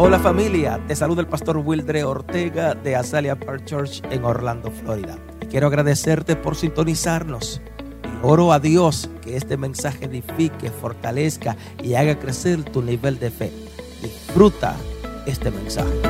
Hola familia, te saluda el pastor Wildre Ortega de Azalea Park Church en Orlando, Florida. quiero agradecerte por sintonizarnos. Y oro a Dios que este mensaje edifique, fortalezca y haga crecer tu nivel de fe. Disfruta este mensaje.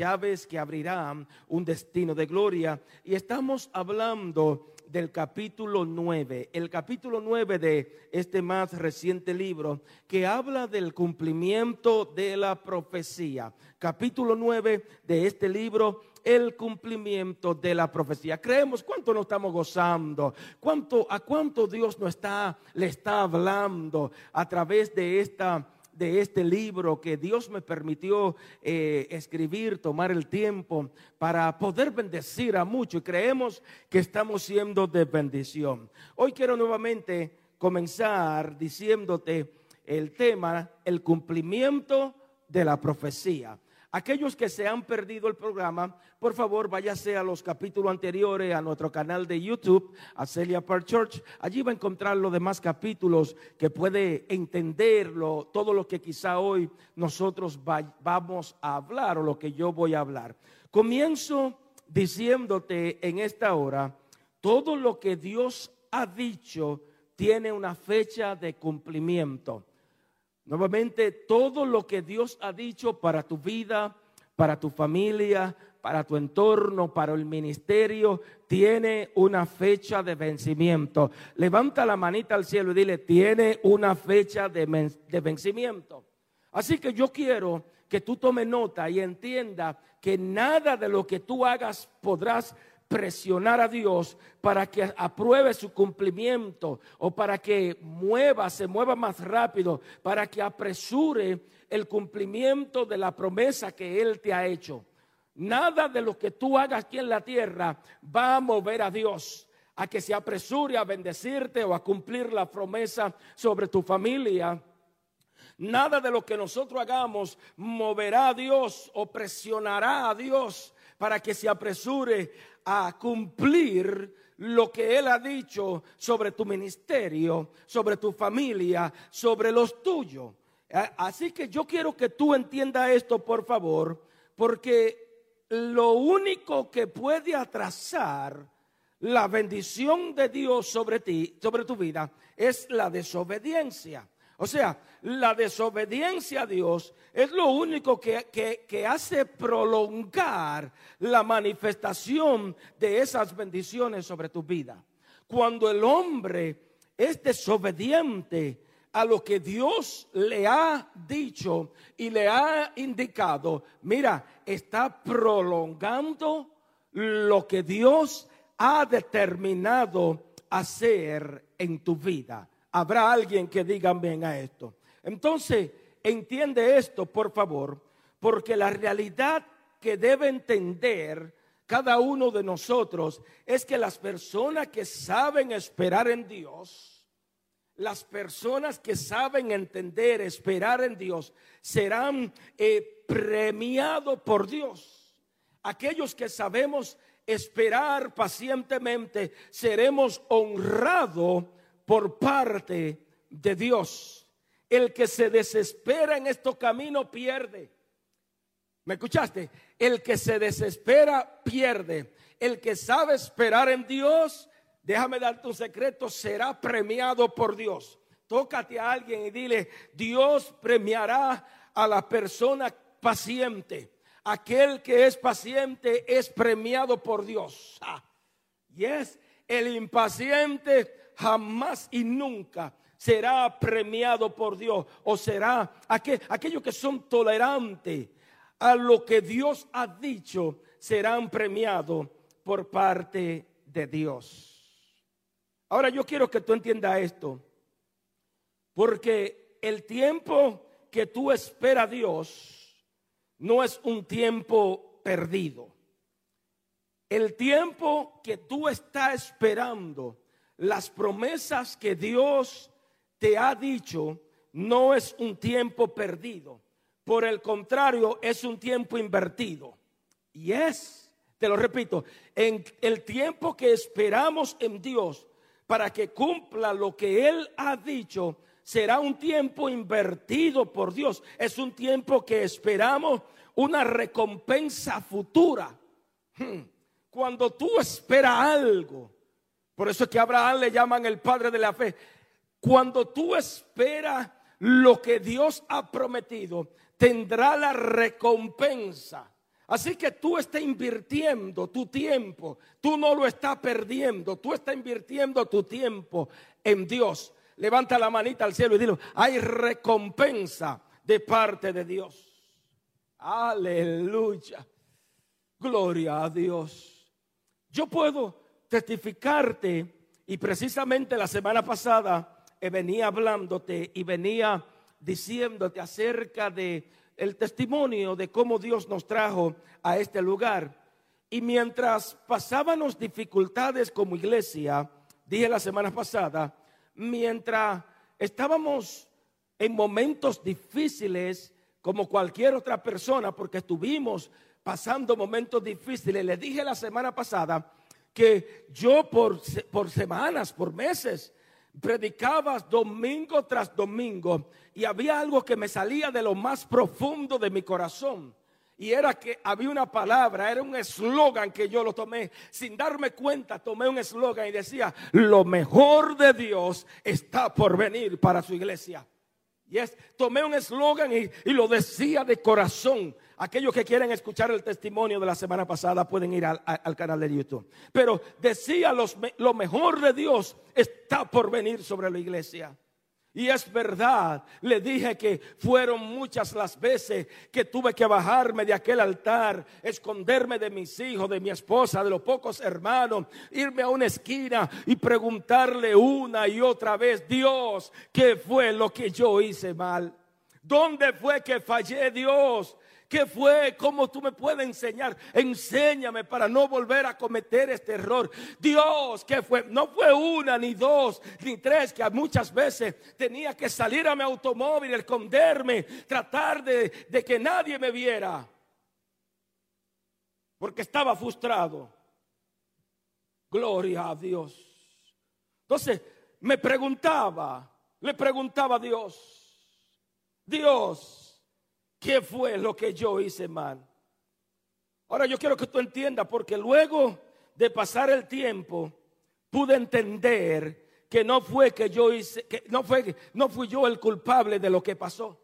llaves que abrirán un destino de gloria. Y estamos hablando del capítulo 9, el capítulo 9 de este más reciente libro que habla del cumplimiento de la profecía. Capítulo 9 de este libro el cumplimiento de la profecía. Creemos cuánto nos estamos gozando, cuánto a cuánto Dios nos está le está hablando a través de esta de este libro que Dios me permitió eh, escribir, tomar el tiempo para poder bendecir a muchos y creemos que estamos siendo de bendición. Hoy quiero nuevamente comenzar diciéndote el tema, el cumplimiento de la profecía. Aquellos que se han perdido el programa, por favor váyase a los capítulos anteriores a nuestro canal de YouTube, a Celia Park Church. Allí va a encontrar los demás capítulos que puede entenderlo, todo lo que quizá hoy nosotros vamos a hablar o lo que yo voy a hablar. Comienzo diciéndote en esta hora, todo lo que Dios ha dicho tiene una fecha de cumplimiento. Nuevamente, todo lo que Dios ha dicho para tu vida, para tu familia, para tu entorno, para el ministerio, tiene una fecha de vencimiento. Levanta la manita al cielo y dile, tiene una fecha de, vencimiento. Así que yo quiero que tú tomes nota y entienda que nada de lo que tú hagas podrás presionar a Dios para que apruebe su cumplimiento o para que mueva, se mueva más rápido, para que apresure el cumplimiento de la promesa que Él te ha hecho. Nada de lo que tú hagas aquí en la tierra va a mover a Dios a que se apresure a bendecirte o a cumplir la promesa sobre tu familia. Nada de lo que nosotros hagamos moverá a Dios o presionará a Dios para que se apresure a cumplir lo que Él ha dicho sobre tu ministerio, sobre tu familia, sobre los tuyos. Así que yo quiero que tú entiendas esto, por favor, porque lo único que puede atrasar la bendición de Dios sobre ti, sobre tu vida, es la desobediencia. O sea, la desobediencia a Dios es lo único que, hace prolongar la manifestación de esas bendiciones sobre tu vida. Cuando el hombre es desobediente a lo que Dios le ha dicho y le ha indicado, mira, está prolongando lo que Dios ha determinado hacer en tu vida habrá alguien que diga bien a esto. Entonces, entiende esto, por favor, porque la realidad que debe entender cada uno de nosotros es que las personas que saben esperar en Dios, las personas que saben entender, esperar en Dios, serán eh, premiados por Dios. Aquellos que sabemos esperar pacientemente, seremos honrados por parte de Dios. El que se desespera en estos caminos pierde. ¿Me escuchaste? El que se desespera pierde. El que sabe esperar en Dios, déjame darte un secreto, será premiado por Dios. Tócate a alguien y dile, Dios premiará a la persona paciente. Aquel que es paciente es premiado por Dios. Ah, y es el impaciente jamás y nunca será premiado por Dios o será aquellos que son tolerantes a lo que Dios ha dicho serán premiados por parte de Dios. Ahora yo quiero que tú entiendas esto, porque el tiempo que tú esperas a Dios no es un tiempo perdido. El tiempo que tú estás esperando las promesas que Dios te ha dicho no es un tiempo perdido. Por el contrario, es un tiempo invertido. Y es, te lo repito, en el tiempo que esperamos en Dios para que cumpla lo que Él ha dicho, será un tiempo invertido por Dios. Es un tiempo que esperamos una recompensa futura. Hmm. Cuando tú esperas algo, por eso es que Abraham le llaman el padre de la fe. Cuando tú esperas lo que Dios ha prometido, tendrá la recompensa. Así que tú estás invirtiendo tu tiempo, tú no lo estás perdiendo, tú estás invirtiendo tu tiempo en Dios. Levanta la manita al cielo y dilo, hay recompensa de parte de Dios. Aleluya. Gloria a Dios. Yo puedo testificarte y precisamente la semana pasada eh, venía hablándote y venía diciéndote acerca de el testimonio de cómo Dios nos trajo a este lugar. Y mientras pasábamos dificultades como iglesia, dije la semana pasada, mientras estábamos en momentos difíciles como cualquier otra persona, porque estuvimos pasando momentos difíciles, le dije la semana pasada que yo por, por semanas, por meses, predicabas domingo tras domingo y había algo que me salía de lo más profundo de mi corazón. Y era que había una palabra, era un eslogan que yo lo tomé. Sin darme cuenta, tomé un eslogan y decía, lo mejor de Dios está por venir para su iglesia. Y es, tomé un eslogan y, lo decía de corazón. Aquellos que quieren escuchar el testimonio de la semana pasada pueden ir al, canal de YouTube. Pero decía, lo mejor de Dios está por venir sobre la iglesia. Y es verdad, le dije que fueron muchas las veces que tuve que bajarme de aquel altar, esconderme de mis hijos, de mi esposa, de los pocos hermanos, irme a una esquina y preguntarle una y otra vez, Dios, ¿qué fue lo que yo hice mal? ¿Dónde fue que fallé Dios? ¿Qué fue? ¿Cómo tú me puedes enseñar? Enséñame para no volver a cometer este error. Dios, ¿qué fue? No fue una, ni dos, ni tres, que muchas veces tenía que salir a mi automóvil, esconderme, tratar de, de que nadie me viera. Porque estaba frustrado. Gloria a Dios. Entonces me preguntaba, le preguntaba a Dios, Dios, ¿Qué fue lo que yo hice mal? Ahora yo quiero que tú entiendas, porque luego de pasar el tiempo, pude entender que no fue que yo hice, que no fue, no fui yo el culpable de lo que pasó.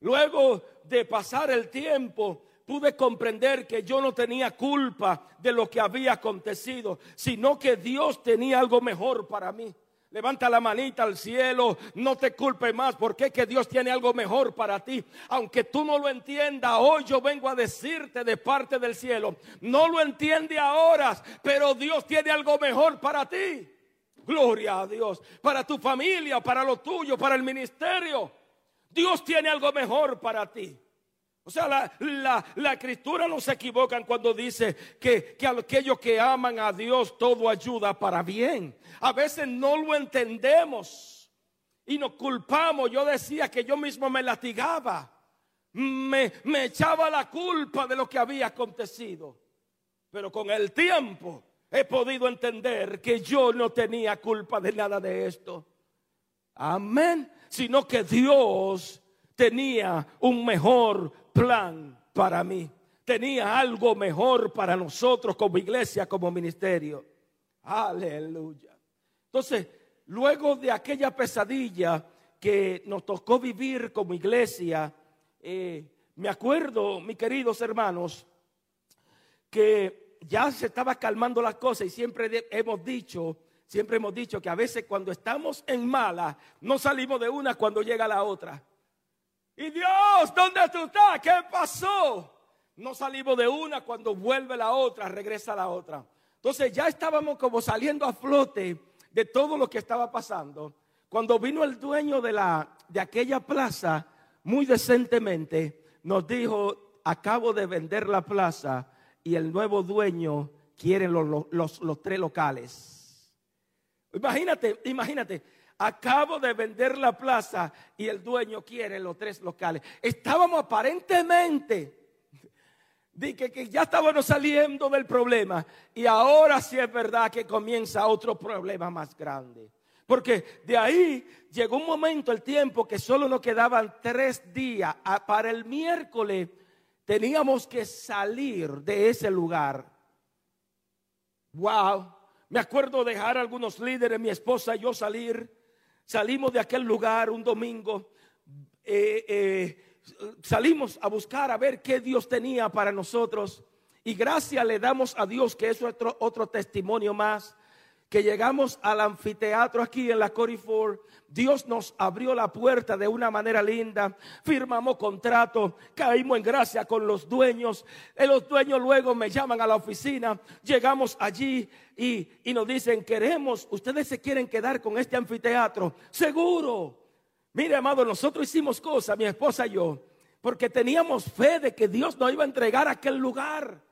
Luego de pasar el tiempo, pude comprender que yo no tenía culpa de lo que había acontecido, sino que Dios tenía algo mejor para mí. Levanta la manita al cielo, no te culpe más, porque que Dios tiene algo mejor para ti. Aunque tú no lo entiendas, hoy yo vengo a decirte de parte del cielo, no lo entiende ahora, pero Dios tiene algo mejor para ti. Gloria a Dios, para tu familia, para lo tuyo, para el ministerio. Dios tiene algo mejor para ti. O sea, la, escritura no se equivoca cuando dice que, que aquellos que aman a Dios todo ayuda para bien. A veces no lo entendemos y nos culpamos. Yo decía que yo mismo me latigaba, me, me echaba la culpa de lo que había acontecido. Pero con el tiempo he podido entender que yo no tenía culpa de nada de esto. Amén. Sino que Dios tenía un mejor plan para mí. Tenía algo mejor para nosotros como iglesia, como ministerio. Aleluya. Entonces, luego de aquella pesadilla que nos tocó vivir como iglesia, eh, me acuerdo, mis queridos hermanos, que ya se estaba calmando las cosas y siempre hemos dicho, siempre hemos dicho que a veces cuando estamos en mala, no salimos de una cuando llega la otra. Y Dios, ¿dónde tú estás? ¿Qué pasó? No salimos de una cuando vuelve la otra, regresa la otra. Entonces ya estábamos como saliendo a flote de todo lo que estaba pasando. Cuando vino el dueño de, la, de aquella plaza, muy decentemente, nos dijo, acabo de vender la plaza y el nuevo dueño quiere los, los, los tres locales. Imagínate, imagínate, acabo de vender la plaza y el dueño quiere los tres locales. Estábamos aparentemente Dije que ya estábamos saliendo del problema y ahora sí es verdad que comienza otro problema más grande. Porque de ahí llegó un momento, el tiempo, que solo nos quedaban tres días. Para el miércoles teníamos que salir de ese lugar. Wow. Me acuerdo dejar a algunos líderes, mi esposa y yo salir. Salimos de aquel lugar un domingo. Eh, eh, salimos a buscar a ver qué Dios tenía para nosotros. Y gracias le damos a Dios que es otro, otro testimonio más que llegamos al anfiteatro aquí en la Corifor, Dios nos abrió la puerta de una manera linda, firmamos contrato, caímos en gracia con los dueños, y los dueños luego me llaman a la oficina, llegamos allí y, y nos dicen, queremos, ustedes se quieren quedar con este anfiteatro, seguro. Mire, amado, nosotros hicimos cosas, mi esposa y yo, porque teníamos fe de que Dios nos iba a entregar aquel lugar.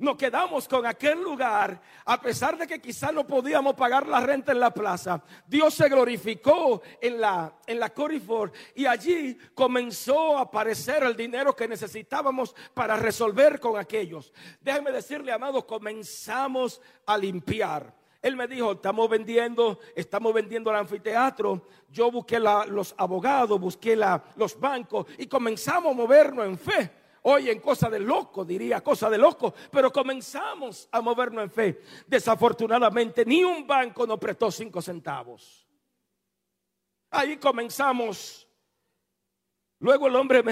Nos quedamos con aquel lugar, a pesar de que quizás no podíamos pagar la renta en la plaza. Dios se glorificó en la, en la Corifor y allí comenzó a aparecer el dinero que necesitábamos para resolver con aquellos. Déjenme decirle, amado, comenzamos a limpiar. Él me dijo, estamos vendiendo, estamos vendiendo el anfiteatro. Yo busqué los abogados, busqué los bancos y comenzamos a movernos en fe. Hoy en cosa de loco, diría cosa de loco, pero comenzamos a movernos en fe. Desafortunadamente, ni un banco nos prestó cinco centavos. Ahí comenzamos. Luego el hombre,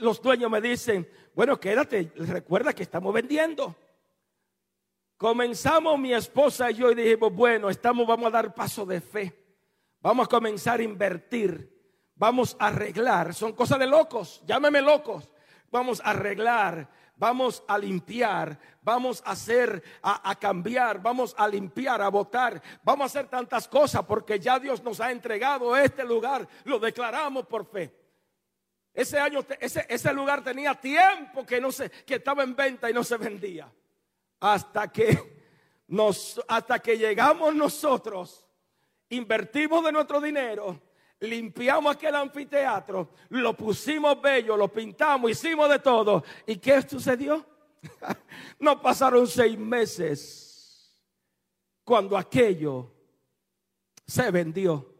los dueños me dicen, bueno, quédate, recuerda que estamos vendiendo. Comenzamos mi esposa y yo y dijimos, bueno, estamos, vamos a dar paso de fe. Vamos a comenzar a invertir. Vamos a arreglar. Son cosas de locos, llámeme locos vamos a arreglar, vamos a limpiar, vamos a hacer, a, cambiar, vamos a limpiar, a votar, vamos a hacer tantas cosas porque ya Dios nos ha entregado este lugar, lo declaramos por fe. Ese año, ese, lugar tenía tiempo que no se, que estaba en venta y no se vendía. Hasta que nos, hasta que llegamos nosotros, invertimos de nuestro dinero limpiamos aquel anfiteatro, lo pusimos bello, lo pintamos, hicimos de todo. ¿Y qué sucedió? no pasaron seis meses cuando aquello se vendió.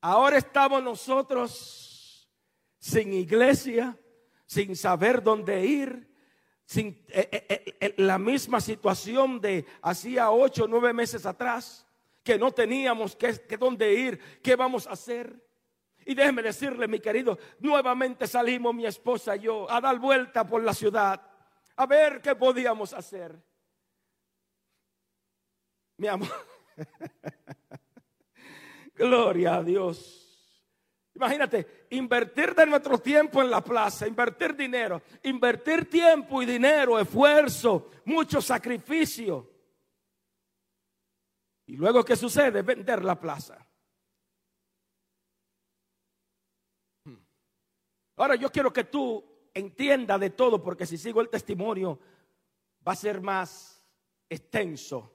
Ahora estamos nosotros sin iglesia, sin saber dónde ir, sin eh, eh, eh, la misma situación de hacía ocho o nueve meses atrás que no teníamos que, que dónde ir, qué vamos a hacer. Y déjeme decirle, mi querido, nuevamente salimos mi esposa y yo a dar vuelta por la ciudad, a ver qué podíamos hacer. Mi amor, gloria a Dios. Imagínate, invertir de nuestro tiempo en la plaza, invertir dinero, invertir tiempo y dinero, esfuerzo, mucho sacrificio y luego, ¿qué sucede? Vender la plaza. Hmm. Ahora yo quiero que tú entiendas de todo, porque si sigo el testimonio va a ser más extenso.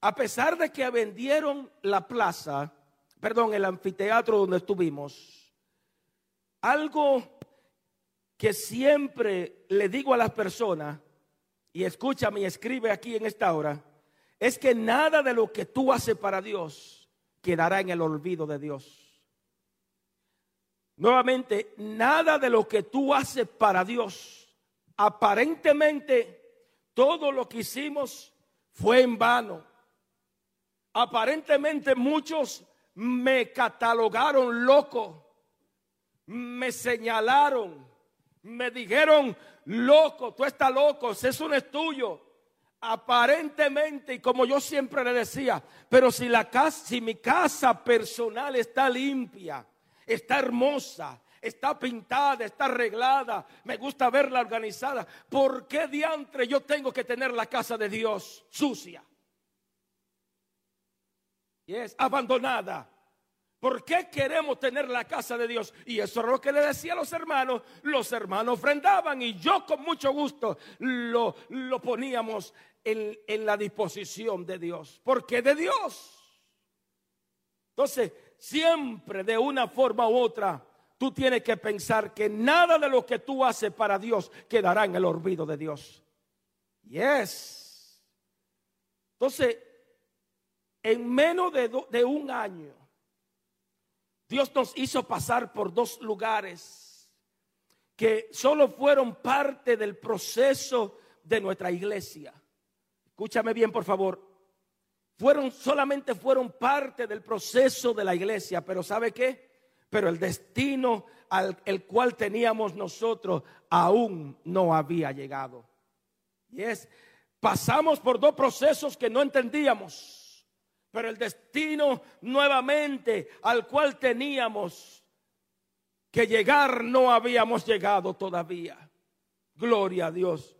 A pesar de que vendieron la plaza, perdón, el anfiteatro donde estuvimos, algo que siempre le digo a las personas, y escúchame y escribe aquí en esta hora, es que nada de lo que tú haces para Dios quedará en el olvido de Dios. Nuevamente, nada de lo que tú haces para Dios, aparentemente todo lo que hicimos fue en vano. Aparentemente muchos me catalogaron loco, me señalaron, me dijeron, loco, tú estás loco, eso no es tuyo aparentemente, y como yo siempre le decía, pero si la casa, si mi casa personal está limpia, está hermosa, está pintada, está arreglada, me gusta verla organizada, ¿por qué diantre yo tengo que tener la casa de Dios sucia? Y es abandonada. ¿Por qué queremos tener la casa de Dios? Y eso es lo que le decía a los hermanos. Los hermanos ofrendaban y yo con mucho gusto lo, lo poníamos en, la disposición de Dios. Porque de Dios. Entonces, siempre de una forma u otra, tú tienes que pensar que nada de lo que tú haces para Dios quedará en el olvido de Dios. Yes. Entonces, en menos de, de un año, Dios nos hizo pasar por dos lugares que solo fueron parte del proceso de nuestra iglesia. Escúchame bien, por favor. Fueron solamente fueron parte del proceso de la iglesia, pero ¿sabe qué? Pero el destino al el cual teníamos nosotros aún no había llegado. Y es pasamos por dos procesos que no entendíamos, pero el destino nuevamente al cual teníamos que llegar no habíamos llegado todavía. Gloria a Dios.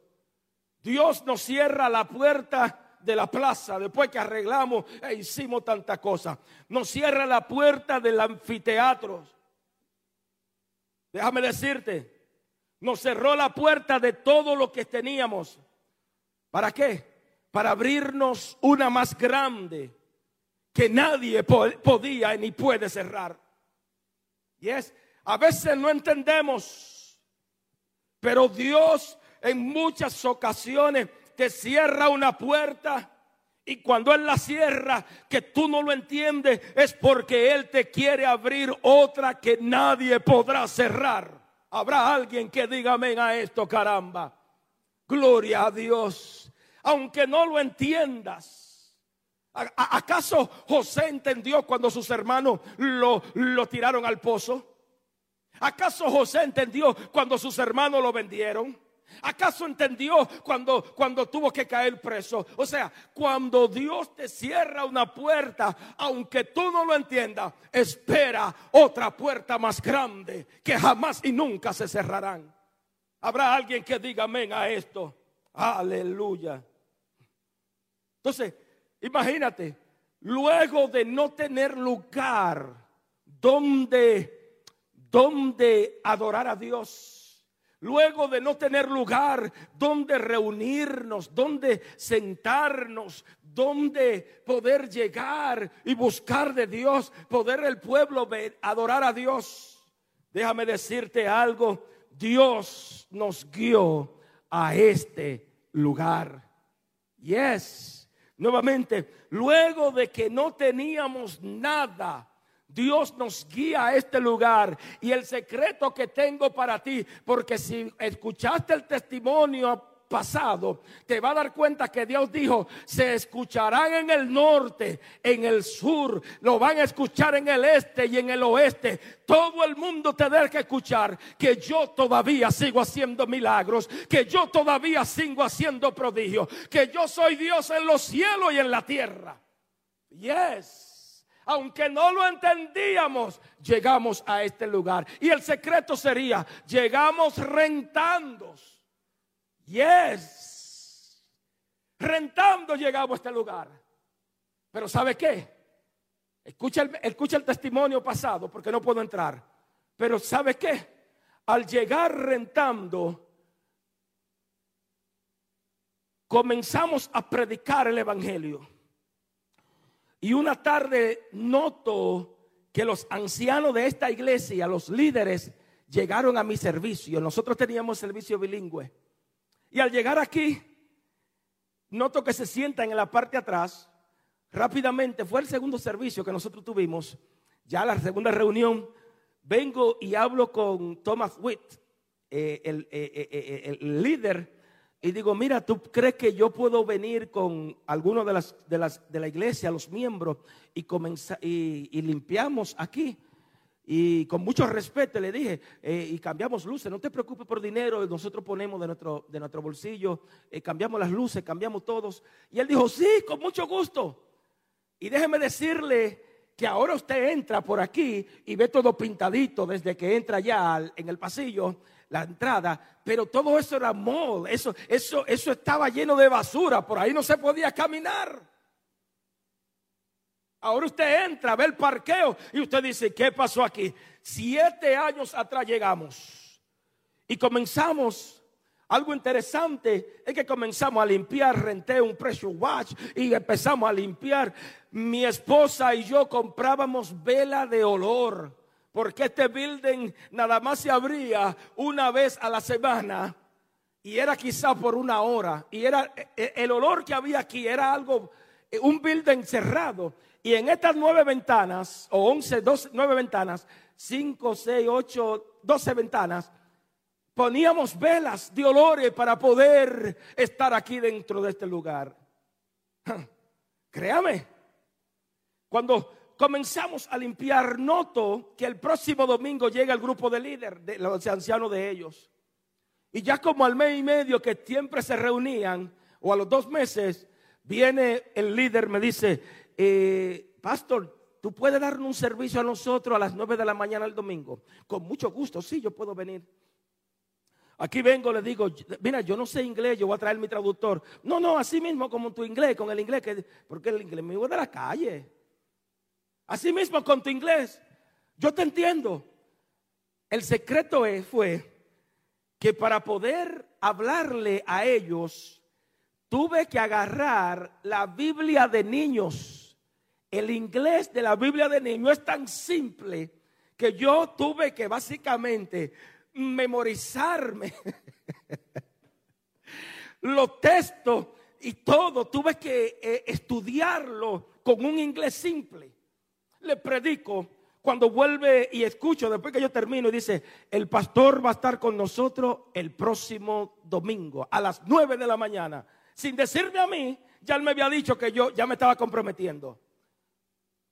Dios nos cierra la puerta de la plaza después que arreglamos e hicimos tanta cosa. Nos cierra la puerta del anfiteatro. Déjame decirte, nos cerró la puerta de todo lo que teníamos. ¿Para qué? Para abrirnos una más grande que nadie podía ni puede cerrar. Y es, a veces no entendemos, pero Dios en muchas ocasiones te cierra una puerta y cuando Él la cierra, que tú no lo entiendes, es porque Él te quiere abrir otra que nadie podrá cerrar. Habrá alguien que diga amén a esto, caramba. Gloria a Dios. Aunque no lo entiendas. ¿Acaso José entendió cuando sus hermanos lo, lo tiraron al pozo? ¿Acaso José entendió cuando sus hermanos lo vendieron? ¿Acaso entendió cuando, cuando tuvo que caer preso? O sea, cuando Dios te cierra una puerta, aunque tú no lo entiendas, espera otra puerta más grande que jamás y nunca se cerrarán. Habrá alguien que diga amén a esto. Aleluya. Entonces, imagínate, luego de no tener lugar donde, donde adorar a Dios luego de no tener lugar donde reunirnos, donde sentarnos, donde poder llegar y buscar de Dios, poder el pueblo adorar a Dios. Déjame decirte algo, Dios nos guió a este lugar. Yes, nuevamente, luego de que no teníamos nada, Dios nos guía a este lugar y el secreto que tengo para ti, porque si escuchaste el testimonio pasado, te va a dar cuenta que Dios dijo, se escucharán en el norte, en el sur, lo van a escuchar en el este y en el oeste. Todo el mundo tendrá que escuchar que yo todavía sigo haciendo milagros, que yo todavía sigo haciendo prodigios, que yo soy Dios en los cielos y en la tierra. Yes aunque no lo entendíamos, llegamos a este lugar. Y el secreto sería, llegamos rentando. Yes. Rentando llegamos a este lugar. Pero ¿sabe qué? Escucha el, escucha el testimonio pasado porque no puedo entrar. Pero ¿sabe qué? Al llegar rentando, comenzamos a predicar el Evangelio. Y una tarde noto que los ancianos de esta iglesia, los líderes, llegaron a mi servicio. Nosotros teníamos servicio bilingüe. Y al llegar aquí, noto que se sientan en la parte atrás. Rápidamente, fue el segundo servicio que nosotros tuvimos. Ya la segunda reunión, vengo y hablo con Thomas Witt, eh, eh, eh, el líder y digo, mira, ¿tú crees que yo puedo venir con algunos de, las, de, las, de la iglesia, los miembros, y, comenzar, y, limpiamos aquí? Y con mucho respeto le dije, eh, y cambiamos luces, no te preocupes por dinero, nosotros ponemos de nuestro, de nuestro bolsillo, eh, cambiamos las luces, cambiamos todos. Y él dijo, sí, con mucho gusto. Y déjeme decirle que ahora usted entra por aquí y ve todo pintadito desde que entra ya en el pasillo la entrada, pero todo eso era mall, eso, eso, eso estaba lleno de basura, por ahí no se podía caminar. Ahora usted entra, ve el parqueo y usted dice, ¿qué pasó aquí? Siete años atrás llegamos y comenzamos. Algo interesante es que comenzamos a limpiar, renté un pressure watch y empezamos a limpiar. Mi esposa y yo comprábamos vela de olor porque este building nada más se abría una vez a la semana y era quizá por una hora y era e, e, el olor que había aquí era algo eh, un building cerrado y en estas nueve ventanas o once, dos, nueve ventanas, cinco, seis, ocho, doce ventanas poníamos velas de olores para poder estar aquí dentro de este lugar. Créame, cuando comenzamos a limpiar, noto que el próximo domingo llega el grupo de líder, de los ancianos de ellos. Y ya como al mes y medio que siempre se reunían, o a los dos meses, viene el líder, me dice, eh, pastor, ¿tú puedes darnos un servicio a nosotros a las nueve de la mañana el domingo? Con mucho gusto, sí, yo puedo venir. Aquí vengo, le digo, mira, yo no sé inglés, yo voy a traer mi traductor. No, no, así mismo como tu inglés, con el inglés, que, porque el inglés me voy de la calle. Así mismo con tu inglés. Yo te entiendo. El secreto fue que para poder hablarle a ellos, tuve que agarrar la Biblia de niños. El inglés de la Biblia de niños es tan simple que yo tuve que básicamente memorizarme los textos y todo. Tuve que eh, estudiarlo con un inglés simple le predico cuando vuelve y escucho, después que yo termino, y dice, el pastor va a estar con nosotros el próximo domingo a las nueve de la mañana. Sin decirme a mí, ya él me había dicho que yo ya me estaba comprometiendo.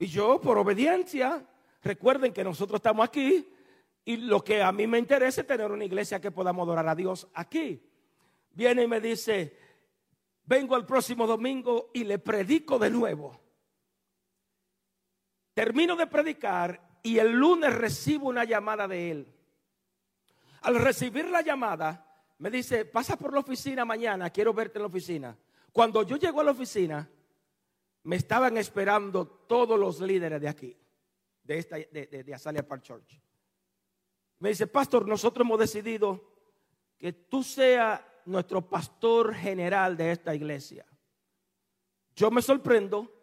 Y yo, por obediencia, recuerden que nosotros estamos aquí y lo que a mí me interesa es tener una iglesia que podamos adorar a Dios aquí. Viene y me dice, vengo el próximo domingo y le predico de nuevo. Termino de predicar y el lunes recibo una llamada de él. Al recibir la llamada, me dice, pasa por la oficina mañana, quiero verte en la oficina. Cuando yo llego a la oficina, me estaban esperando todos los líderes de aquí, de, esta, de, de, Azalia Park Church. Me dice, pastor, nosotros hemos decidido que tú seas nuestro pastor general de esta iglesia. Yo me sorprendo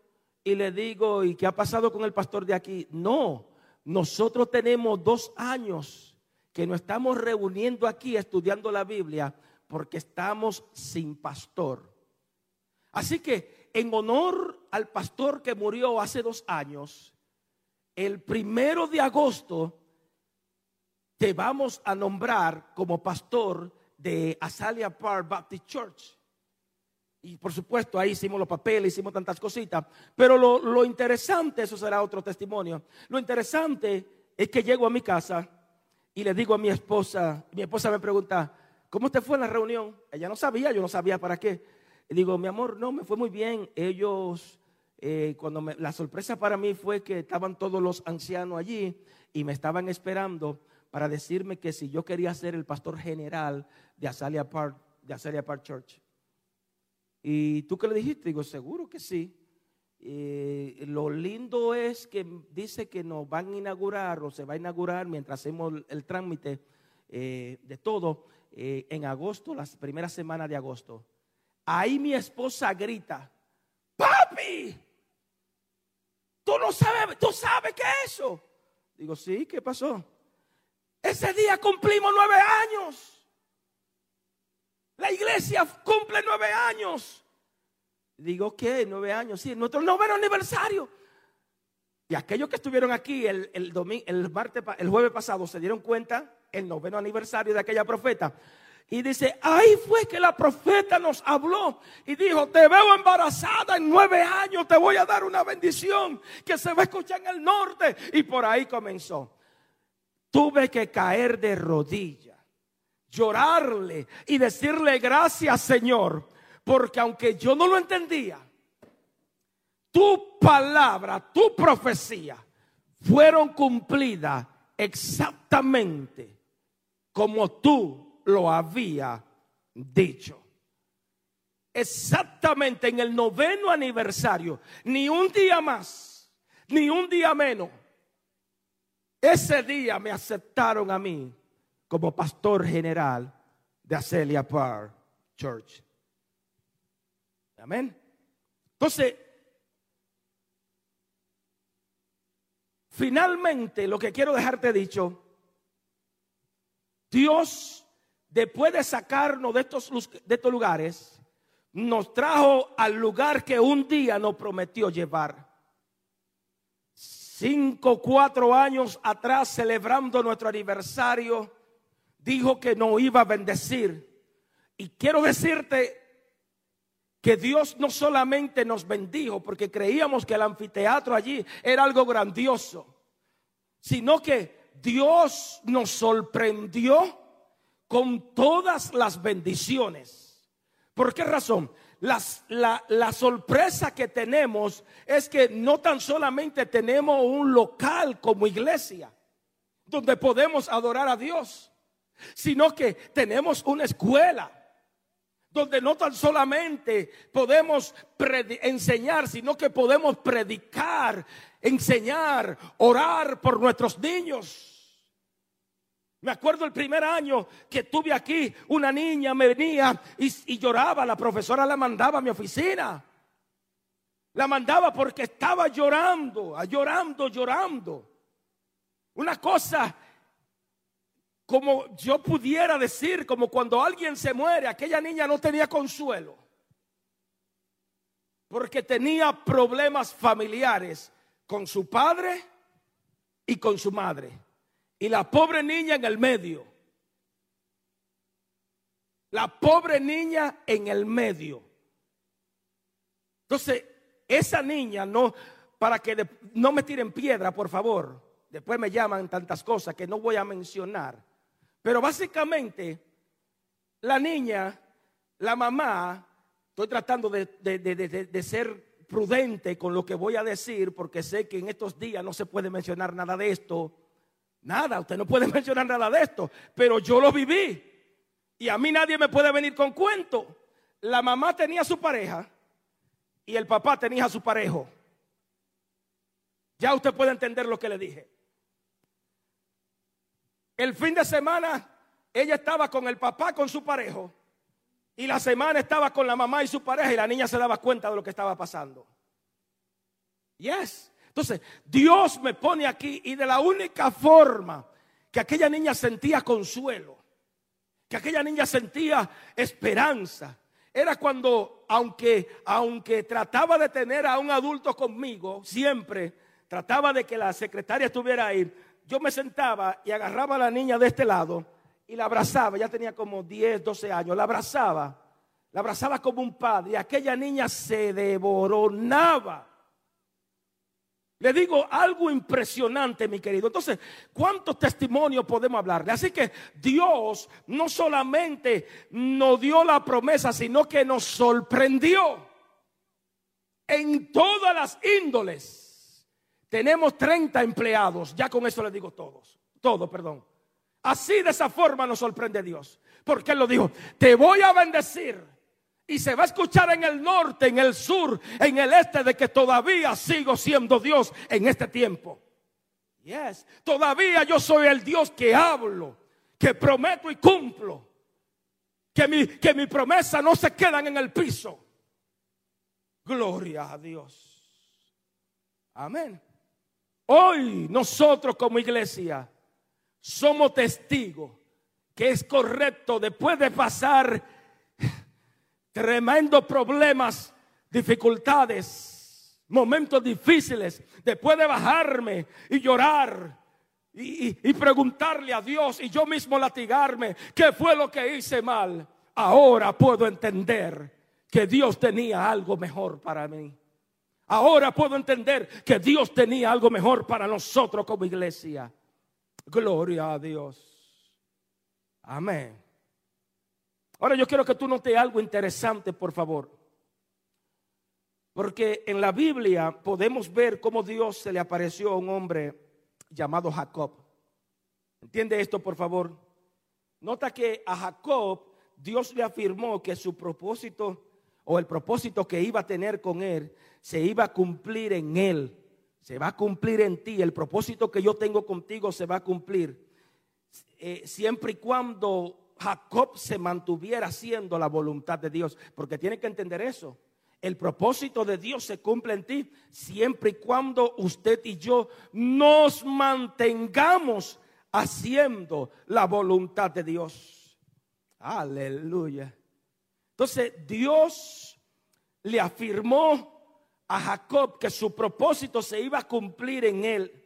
y le digo, ¿y qué ha pasado con el pastor de aquí? No, nosotros tenemos dos años que nos estamos reuniendo aquí estudiando la Biblia porque estamos sin pastor. Así que en honor al pastor que murió hace dos años, el primero de agosto te vamos a nombrar como pastor de Azalia Park Baptist Church. Y por supuesto, ahí hicimos los papeles, hicimos tantas cositas. Pero lo, interesante, eso será otro testimonio. Lo interesante es que llego a mi casa y le digo a mi esposa, mi esposa me pregunta, ¿cómo te fue en la reunión? Ella no sabía, yo no sabía para qué. Y digo, mi amor, no, me fue muy bien. Ellos, eh, cuando me, la sorpresa para mí fue que estaban todos los ancianos allí y me estaban esperando para decirme que si yo quería ser el pastor general de Azalea Park, de Azalea Park Church. ¿Y tú qué le dijiste? Digo, seguro que sí. lo lindo es que dice que nos van a inaugurar o se va a inaugurar mientras hacemos el trámite eh, de todo eh, en agosto, las primeras semanas de agosto. Ahí mi esposa grita, papi, tú no sabes, tú sabes qué es eso. Digo, sí, ¿qué pasó? Ese día cumplimos nueve años. Cumple nueve años. Digo, ¿qué? Nueve años, sí, nuestro noveno aniversario. Y aquellos que estuvieron aquí el, el, el, martes, el jueves pasado se dieron cuenta el noveno aniversario de aquella profeta. Y dice, ahí fue que la profeta nos habló y dijo, te veo embarazada en nueve años, te voy a dar una bendición que se va a escuchar en el norte. Y por ahí comenzó. Tuve que caer de rodillas llorarle y decirle gracias Señor, porque aunque yo no lo entendía, tu palabra, tu profecía fueron cumplidas exactamente como tú lo había dicho. Exactamente en el noveno aniversario, ni un día más, ni un día menos. Ese día me aceptaron a mí como pastor general de Acelia Park Church. Amén. Entonces, finalmente lo que quiero dejarte dicho, Dios, después de sacarnos de estos, de estos lugares, nos trajo al lugar que un día nos prometió llevar. Cinco, cuatro años atrás, celebrando nuestro aniversario, dijo que nos iba a bendecir. Y quiero decirte que Dios no solamente nos bendijo porque creíamos que el anfiteatro allí era algo grandioso, sino que Dios nos sorprendió con todas las bendiciones. ¿Por qué razón? la, sorpresa que tenemos es que no tan solamente tenemos un local como iglesia donde podemos adorar a Dios, sino que tenemos una escuela donde no tan solamente podemos enseñar, sino que podemos predicar, enseñar, orar por nuestros niños. Me acuerdo el primer año que tuve aquí, una niña me venía y, lloraba, la profesora la mandaba a mi oficina. La mandaba porque estaba llorando, llorando, llorando. Una cosa como yo pudiera decir, como cuando alguien se muere, aquella niña no tenía consuelo. Porque tenía problemas familiares con su padre y con su madre y la pobre niña en el medio. La pobre niña en el medio. Entonces, esa niña no, para que no me tiren piedra, por favor. Después me llaman tantas cosas que no voy a mencionar. Pero básicamente, la niña, la mamá, estoy tratando de, ser prudente con lo que voy a decir, porque sé que en estos días no se puede mencionar nada de esto Nada, usted no puede mencionar nada de esto, pero yo lo viví. Y a mí nadie me puede venir con cuento. La mamá tenía su pareja y el papá tenía su parejo. Ya usted puede entender lo que le dije. El fin de semana ella estaba con el papá, con su parejo. Y la semana estaba con la mamá y su pareja y la niña se daba cuenta de lo que estaba pasando. Yes. Entonces, Dios me pone aquí y de la única forma que aquella niña sentía consuelo, que aquella niña sentía esperanza, era cuando, aunque, aunque trataba de tener a un adulto conmigo, siempre trataba de que la secretaria estuviera ahí, yo me sentaba y agarraba a la niña de este lado y la abrazaba, ya tenía como 10, 12 años, la abrazaba, la abrazaba como un padre y aquella niña se devoronaba le digo algo impresionante, mi querido. Entonces, ¿cuántos testimonios podemos hablarle? Así que Dios no solamente nos dio la promesa, sino que nos sorprendió en todas las índoles. Tenemos 30 empleados, ya con eso les digo todos, todo, perdón. Así de esa forma nos sorprende Dios, porque Él lo dijo, te voy a bendecir y se va a escuchar en el norte, en el sur, en el este de que todavía sigo siendo Dios en este tiempo. Yes, todavía yo soy el Dios que hablo, que prometo y cumplo. Que mi, que mi promesa no se quedan en el piso. Gloria a Dios. Amén. Hoy nosotros como iglesia somos testigos que es correcto después de pasar tremendos problemas, dificultades, momentos difíciles, después de bajarme y llorar y, preguntarle a Dios y yo mismo latigarme, ¿qué fue lo que hice mal? Ahora puedo entender que Dios tenía algo mejor para mí. Ahora puedo entender que Dios tenía algo mejor para nosotros como iglesia. Gloria a Dios. Amén. Ahora yo quiero que tú notes algo interesante, por favor. Porque en la Biblia podemos ver cómo Dios se le apareció a un hombre llamado Jacob. ¿Entiende esto, por favor? Nota que a Jacob Dios le afirmó que su propósito o el propósito que iba a tener con él se iba a cumplir en él. Se va a cumplir en ti. El propósito que yo tengo contigo se va a cumplir. Eh, siempre y cuando Jacob se mantuviera haciendo la voluntad de Dios, porque tiene que entender eso. el propósito de Dios se cumple en ti siempre y cuando usted y yo nos mantengamos haciendo la voluntad de Dios. Aleluya. Entonces Dios le afirmó a Jacob que su propósito se iba a cumplir en él.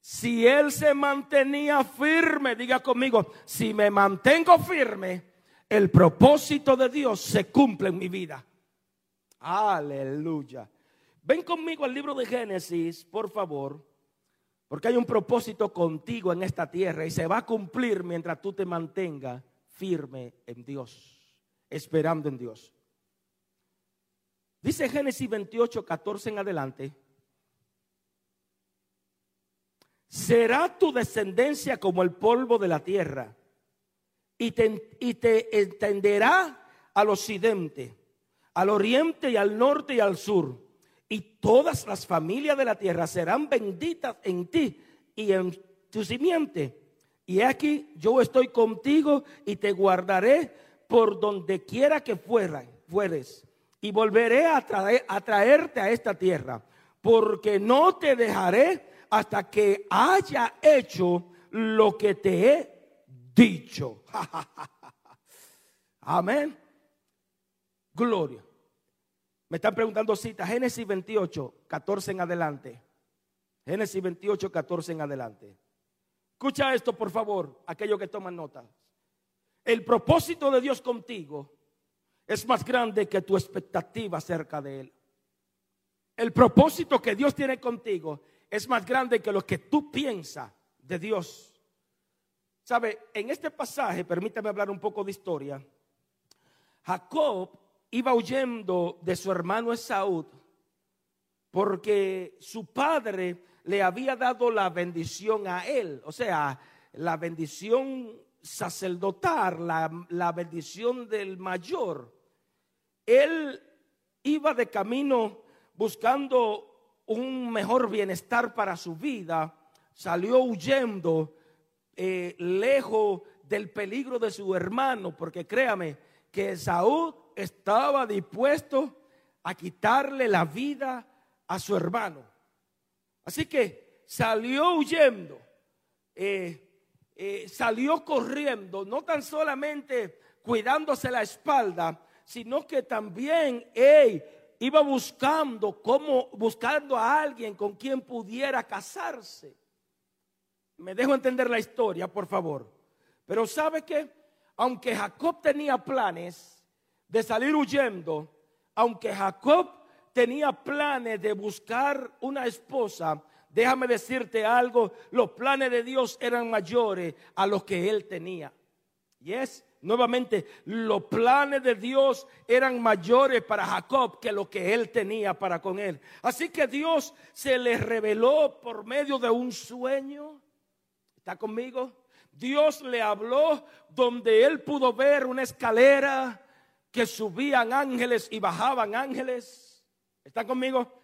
Si él se mantenía firme, diga conmigo, si me mantengo firme, el propósito de Dios se cumple en mi vida. Aleluya. Ven conmigo al libro de Génesis, por favor, porque hay un propósito contigo en esta tierra y se va a cumplir mientras tú te mantengas firme en Dios, esperando en Dios. Dice Génesis 28, 14 en adelante. Será tu descendencia como el polvo de la tierra y te, entenderá al occidente al oriente y al norte y al sur. Y todas las familias de la tierra serán benditas en ti y en tu simiente. Y aquí yo estoy contigo y te guardaré por donde quiera que fuera, fueres. Y volveré a, traer, a traerte a esta tierra. Porque no te dejaré hasta que haya hecho lo que te he dicho. Amén. Gloria. Me están preguntando cita. Génesis 28, 14 en adelante. Génesis 28, 14 en adelante. Escucha esto, por favor, aquellos que toman notas. El propósito de Dios contigo es más grande que tu expectativa acerca de Él. El propósito que Dios tiene contigo es más grande que lo que tú piensas de Dios. Sabe, en este pasaje, permítame hablar un poco de historia. Jacob iba huyendo de su hermano Esaú porque su padre le había dado la bendición a él, o sea, la bendición sacerdotal, la, la bendición del mayor. Él iba de camino buscando un mejor bienestar para su vida, salió huyendo eh, lejos del peligro de su hermano, porque créame que Esaú estaba dispuesto a quitarle la vida a su hermano. Así que salió huyendo, eh, eh, salió corriendo, no tan solamente cuidándose la espalda, sino que también él iba buscando cómo buscando a alguien con quien pudiera casarse. Me dejo entender la historia, por favor. Pero sabe que aunque Jacob tenía planes, de salir huyendo, aunque Jacob tenía planes de buscar una esposa, déjame decirte algo, los planes de Dios eran mayores a los que él tenía. Y es nuevamente, los planes de Dios eran mayores para Jacob que lo que él tenía para con él. Así que Dios se le reveló por medio de un sueño. ¿Está conmigo? Dios le habló donde él pudo ver una escalera que subían ángeles y bajaban ángeles. ¿Están conmigo?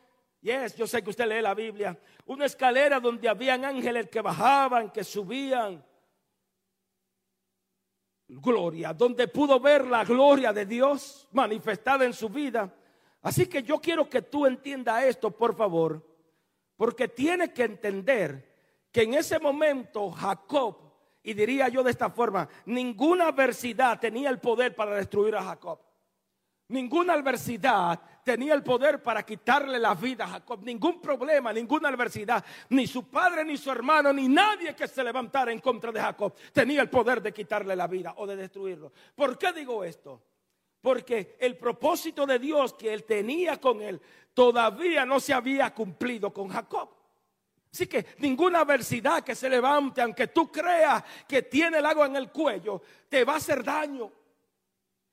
Yes, yo sé que usted lee la Biblia. Una escalera donde habían ángeles que bajaban, que subían. Gloria, donde pudo ver la gloria de Dios manifestada en su vida. Así que yo quiero que tú entiendas esto, por favor, porque tienes que entender que en ese momento Jacob y diría yo de esta forma, ninguna adversidad tenía el poder para destruir a Jacob. Ninguna adversidad tenía el poder para quitarle la vida a Jacob. Ningún problema, ninguna adversidad. Ni su padre, ni su hermano, ni nadie que se levantara en contra de Jacob tenía el poder de quitarle la vida o de destruirlo. ¿Por qué digo esto? Porque el propósito de Dios que él tenía con él todavía no se había cumplido con Jacob. Así que ninguna adversidad que se levante, aunque tú creas que tiene el agua en el cuello, te va a hacer daño.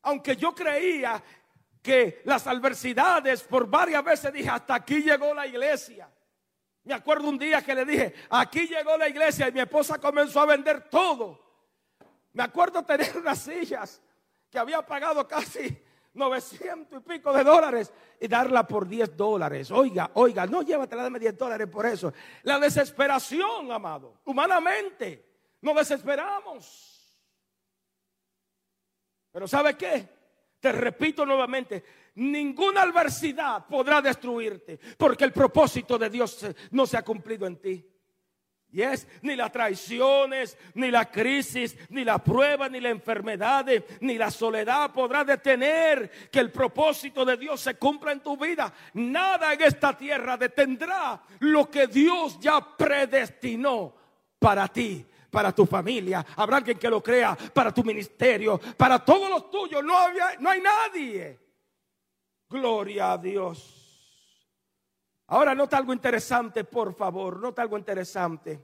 Aunque yo creía que las adversidades, por varias veces dije, hasta aquí llegó la iglesia. Me acuerdo un día que le dije, aquí llegó la iglesia y mi esposa comenzó a vender todo. Me acuerdo tener unas sillas que había pagado casi 900 y pico de dólares y darla por 10 dólares. Oiga, oiga, no llévatela de 10 dólares por eso. La desesperación, amado, humanamente, nos desesperamos. Pero ¿sabe qué? Te repito nuevamente, ninguna adversidad podrá destruirte, porque el propósito de Dios no se ha cumplido en ti. Yes, ni las traiciones, ni la crisis, ni la prueba, ni la enfermedad, ni la soledad podrá detener que el propósito de Dios se cumpla en tu vida. Nada en esta tierra detendrá lo que Dios ya predestinó para ti, para tu familia. Habrá alguien que lo crea para tu ministerio, para todos los tuyos. No, había, no hay nadie. Gloria a Dios. Ahora nota algo interesante, por favor, nota algo interesante.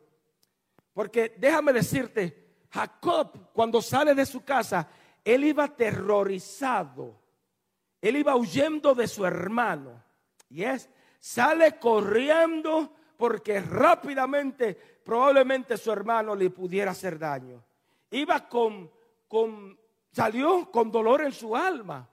Porque déjame decirte, Jacob cuando sale de su casa, él iba aterrorizado. Él iba huyendo de su hermano. Y es, sale corriendo porque rápidamente probablemente su hermano le pudiera hacer daño. Iba con, con, salió con dolor en su alma.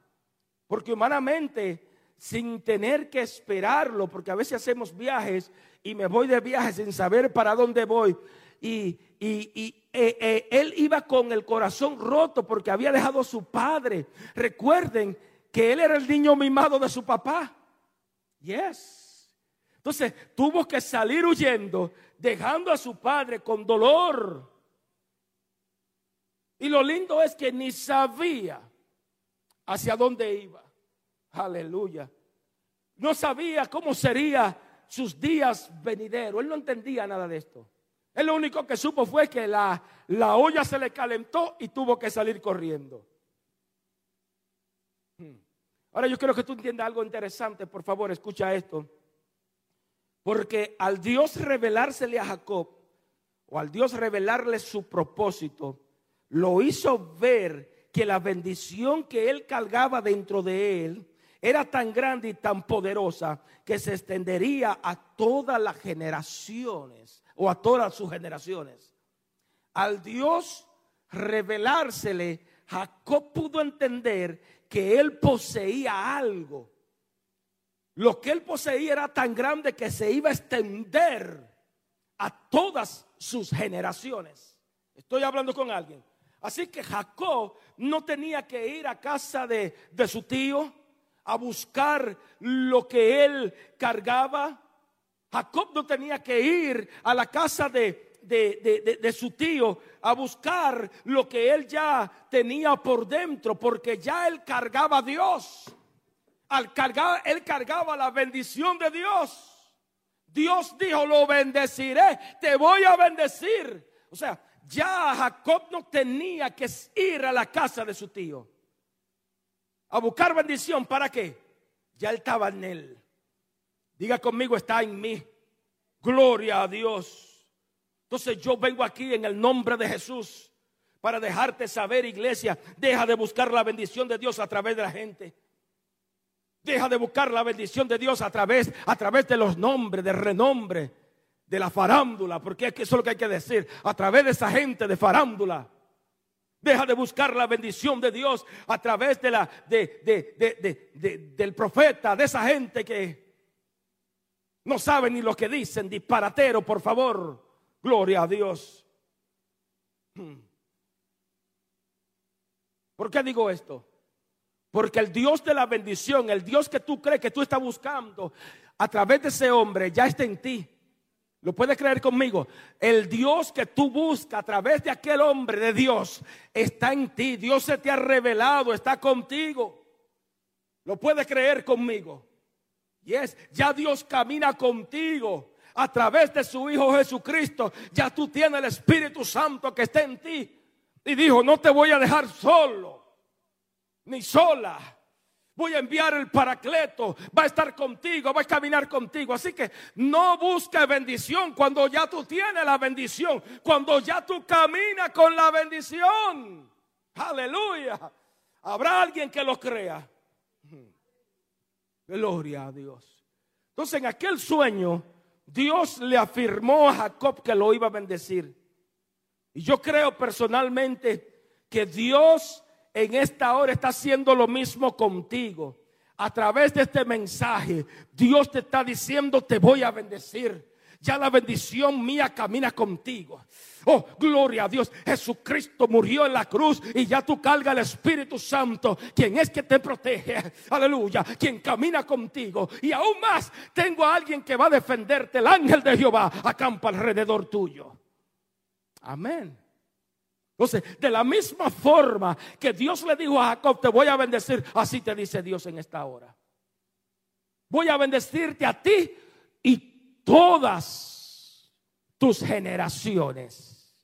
Porque humanamente sin tener que esperarlo, porque a veces hacemos viajes y me voy de viaje sin saber para dónde voy. Y, y, eh, eh, él iba con el corazón roto porque había dejado a su padre. Recuerden que él era el niño mimado de su papá. Yes. Entonces tuvo que salir huyendo, dejando a su padre con dolor. Y lo lindo es que ni sabía hacia dónde iba. Aleluya. No sabía cómo serían sus días venideros. Él no entendía nada de esto. Él lo único que supo fue que la, la olla se le calentó y tuvo que salir corriendo. Hmm. Ahora yo quiero que tú entiendas algo interesante. Por favor, escucha esto. Porque al Dios revelársele a Jacob, o al Dios revelarle su propósito, lo hizo ver que la bendición que él cargaba dentro de él era tan grande y tan poderosa que se extendería a todas las generaciones o a todas sus generaciones. Al Dios revelársele, Jacob pudo entender que él poseía algo. Lo que él poseía era tan grande que se iba a extender a todas sus generaciones. Estoy hablando con alguien. Así que Jacob no tenía que ir a casa de, de su tío, a buscar lo que él cargaba. Jacob no tenía que ir a la casa de, de, su tío a buscar lo que él ya tenía por dentro, porque ya él cargaba a Dios. Al cargar, él cargaba la bendición de Dios. Dios dijo, lo bendeciré, te voy a bendecir. O sea, ya Jacob no tenía que ir a la casa de su tío a buscar bendición. ¿Para qué? Ya él estaba en él. Diga conmigo, está en mí. Gloria a Dios. Entonces yo vengo aquí en el nombre de Jesús para dejarte saber, iglesia, deja de buscar la bendición de Dios a través de la gente. Deja de buscar la bendición de Dios a través, a través de los nombres, de renombre, de la farándula, porque eso es lo que hay que decir, a través de esa gente de farándula. Deja de buscar la bendición de Dios a través de la, de, del profeta, de esa gente que no sabe ni lo que dicen, disparatero, por favor. Gloria a Dios. ¿Por qué digo esto? Porque el Dios de la bendición, el Dios que tú crees que tú estás buscando a través de ese hombre, ya está en ti. ¿Lo puedes creer conmigo? El Dios que tú buscas a través de aquel hombre de Dios está en ti. Dios se te ha revelado, está contigo. ¿Lo puedes creer conmigo? Y es, ya Dios camina contigo a través de su Hijo Jesucristo. Ya tú tienes el Espíritu Santo que está en ti. Y dijo, no te voy a dejar solo, ni sola Voy a enviar el paracleto, va a estar contigo, va a caminar contigo. Así que no busques bendición cuando ya tú tienes la bendición, cuando ya tú caminas con la bendición. Aleluya. Habrá alguien que lo crea. Gloria a Dios. Entonces en aquel sueño Dios le afirmó a Jacob que lo iba a bendecir. Y yo creo personalmente que Dios en esta hora está haciendo lo mismo contigo. A través de este mensaje, Dios te está diciendo, te voy a bendecir. Ya la bendición mía camina contigo. Oh, gloria a Dios. Jesucristo murió en la cruz y ya tú cargas el Espíritu Santo, quien es que te protege. Aleluya. Quien camina contigo. Y aún más, tengo a alguien que va a defenderte. El ángel de Jehová acampa alrededor tuyo. Amén. Entonces, de la misma forma que Dios le dijo a Jacob, te voy a bendecir, así te dice Dios en esta hora. Voy a bendecirte a ti y todas tus generaciones.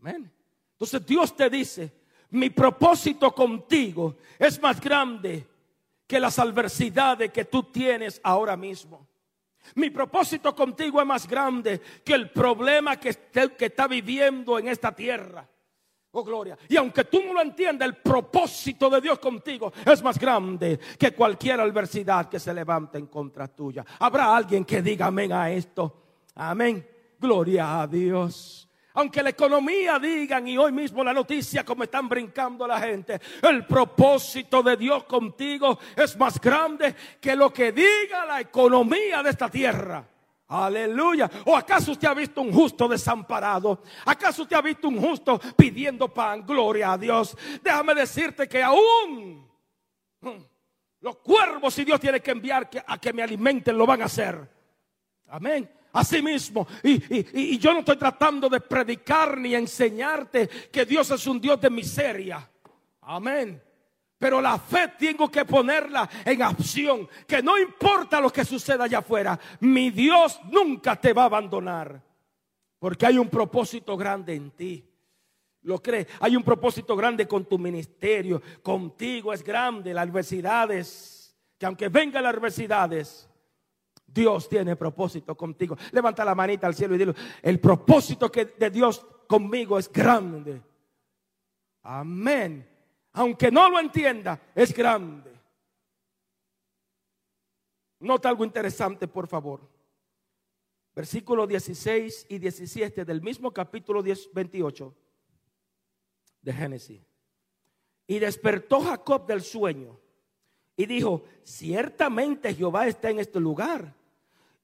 Amén. Entonces Dios te dice, mi propósito contigo es más grande que las adversidades que tú tienes ahora mismo. Mi propósito contigo es más grande que el problema que, está viviendo en esta tierra. Oh, gloria. Y aunque tú no lo entiendas, el propósito de Dios contigo es más grande que cualquier adversidad que se levante en contra tuya. Habrá alguien que diga amén a esto. Amén. Gloria a Dios. Aunque la economía digan y hoy mismo la noticia como están brincando la gente, el propósito de Dios contigo es más grande que lo que diga la economía de esta tierra. Aleluya. ¿O acaso usted ha visto un justo desamparado? ¿Acaso usted ha visto un justo pidiendo pan? Gloria a Dios. Déjame decirte que aún hmm, los cuervos, si Dios tiene que enviar a que me alimenten, lo van a hacer. Amén. Así mismo. Y, y, yo no estoy tratando de predicar ni enseñarte que Dios es un Dios de miseria. Amén. Pero la fe tengo que ponerla en acción. Que no importa lo que suceda allá afuera, mi Dios nunca te va a abandonar. Porque hay un propósito grande en ti. ¿Lo crees? Hay un propósito grande con tu ministerio. Contigo es grande. Las adversidades. Que aunque vengan las adversidades, Dios tiene propósito contigo. Levanta la manita al cielo y dile, el propósito que de Dios conmigo es grande. Amén. Aunque no lo entienda, es grande. Nota algo interesante, por favor. Versículos 16 y 17 del mismo capítulo 10, 28 de Génesis. Y despertó Jacob del sueño y dijo, ciertamente Jehová está en este lugar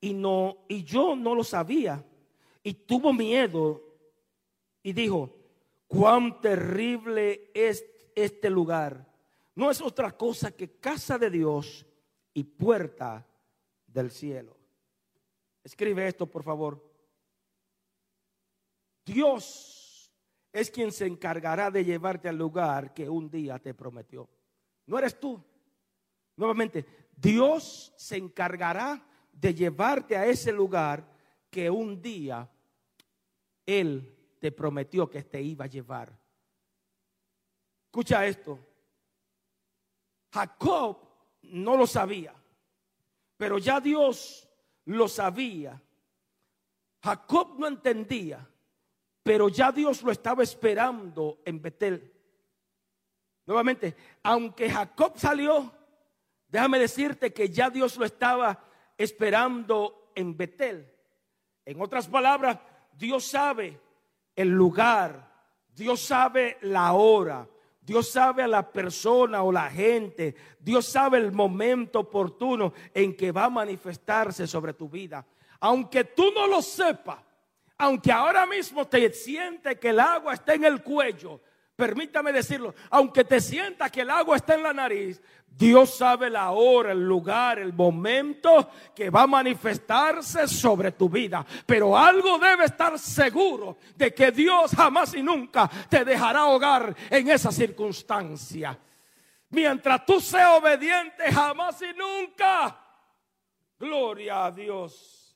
y no y yo no lo sabía y tuvo miedo y dijo, cuán terrible es este lugar. No es otra cosa que casa de Dios y puerta del cielo. Escribe esto, por favor. Dios es quien se encargará de llevarte al lugar que un día te prometió. No eres tú. Nuevamente, Dios se encargará de llevarte a ese lugar que un día Él te prometió que te iba a llevar. Escucha esto. Jacob no lo sabía, pero ya Dios lo sabía. Jacob no entendía, pero ya Dios lo estaba esperando en Betel. Nuevamente, aunque Jacob salió, déjame decirte que ya Dios lo estaba esperando en Betel. En otras palabras, Dios sabe el lugar, Dios sabe la hora, Dios sabe a la persona o la gente, Dios sabe el momento oportuno en que va a manifestarse sobre tu vida. Aunque tú no lo sepas, aunque ahora mismo te siente que el agua está en el cuello, permítame decirlo, aunque te sienta que el agua está en la nariz, Dios sabe la hora, el lugar, el momento que va a manifestarse sobre tu vida. Pero algo debe estar seguro de que Dios jamás y nunca te dejará ahogar en esa circunstancia. Mientras tú seas obediente, jamás y nunca. Gloria a Dios.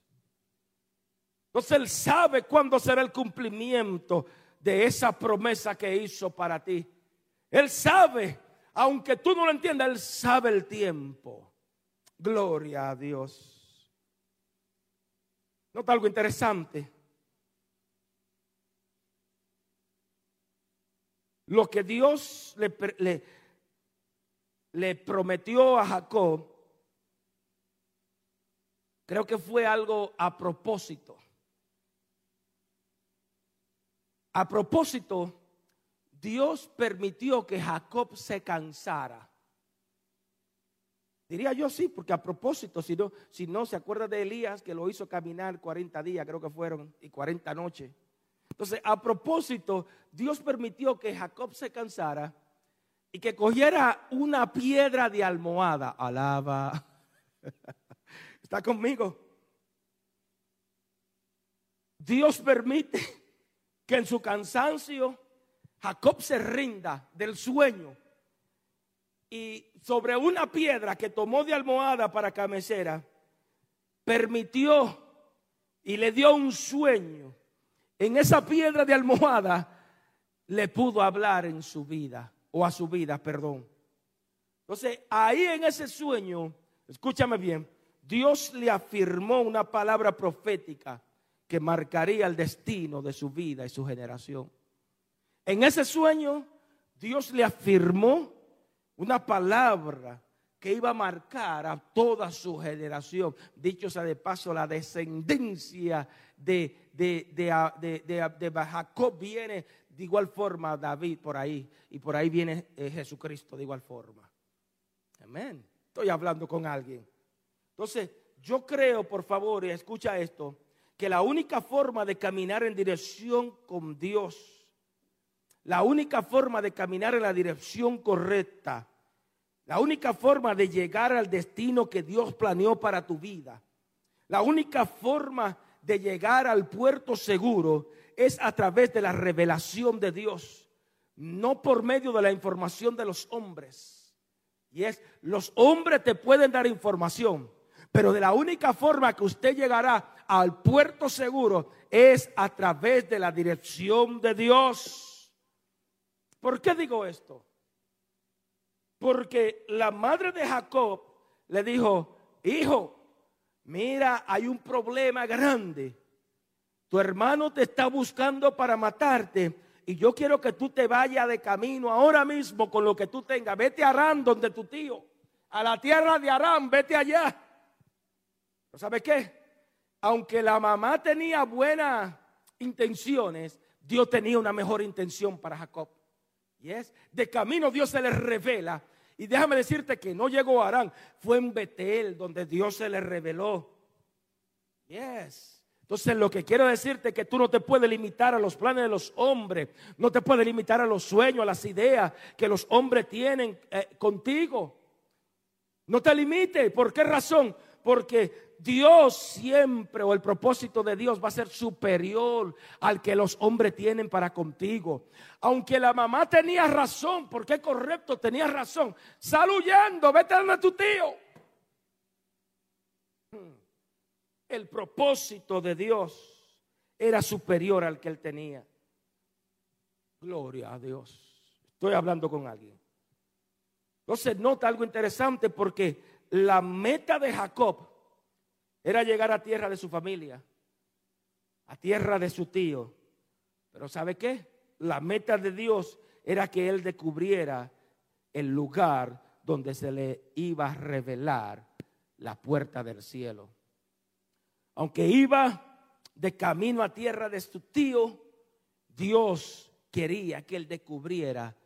Entonces Él sabe cuándo será el cumplimiento de esa promesa que hizo para ti. Él sabe aunque tú no lo entiendas, Él sabe el tiempo. Gloria a Dios. Nota algo interesante. Lo que Dios le, le, le prometió a Jacob, creo que fue algo a propósito. A propósito Dios permitió que Jacob se cansara. Diría yo sí, porque a propósito, si no, si no se acuerda de Elías que lo hizo caminar 40 días, creo que fueron, y 40 noches. Entonces, a propósito, Dios permitió que Jacob se cansara y que cogiera una piedra de almohada. Alaba. ¿Está conmigo? Dios permite que en su cansancio Jacob se rinda del sueño y sobre una piedra que tomó de almohada para cabecera, permitió y le dio un sueño. En esa piedra de almohada le pudo hablar en su vida, o a su vida, perdón. Entonces, ahí en ese sueño, escúchame bien, Dios le afirmó una palabra profética que marcaría el destino de su vida y su generación. En ese sueño, Dios le afirmó una palabra que iba a marcar a toda su generación. Dicho sea de paso, la descendencia de, de, de, Jacob viene de igual forma David por ahí. Y por ahí viene eh, Jesucristo de igual forma. Amén. Estoy hablando con alguien. Entonces, yo creo, por favor, y escucha esto, que la única forma de caminar en dirección con Dios la única forma de caminar en la dirección correcta, la única forma de llegar al destino que Dios planeó para tu vida, la única forma de llegar al puerto seguro es a través de la revelación de Dios, no por medio de la información de los hombres. Y es, los hombres te pueden dar información, pero de la única forma que usted llegará al puerto seguro es a través de la dirección de Dios. ¿Por qué digo esto? Porque la madre de Jacob le dijo, hijo, mira, hay un problema grande. Tu hermano te está buscando para matarte y yo quiero que tú te vayas de camino ahora mismo con lo que tú tengas. Vete a Arán donde tu tío, a la tierra de Arán, vete allá. ¿Sabe qué? Aunque la mamá tenía buenas intenciones, Dios tenía una mejor intención para Jacob. Yes. De camino Dios se le revela. Y déjame decirte que no llegó a Arán, fue en Betel donde Dios se le reveló. Yes. Entonces lo que quiero decirte es que tú no te puedes limitar a los planes de los hombres, no te puedes limitar a los sueños, a las ideas que los hombres tienen eh, contigo. No te limites. ¿Por qué razón? Porque Dios siempre o el propósito de Dios va a ser superior al que los hombres tienen para contigo. Aunque la mamá tenía razón, porque es correcto, tenía razón. Sal huyendo, vete a tu tío. El propósito de Dios era superior al que él tenía. Gloria a Dios. Estoy hablando con alguien. Entonces nota algo interesante porque la meta de Jacob era llegar a tierra de su familia, a tierra de su tío. Pero ¿sabe qué? La meta de Dios era que él descubriera el lugar donde se le iba a revelar la puerta del cielo. Aunque iba de camino a tierra de su tío, Dios quería que él descubriera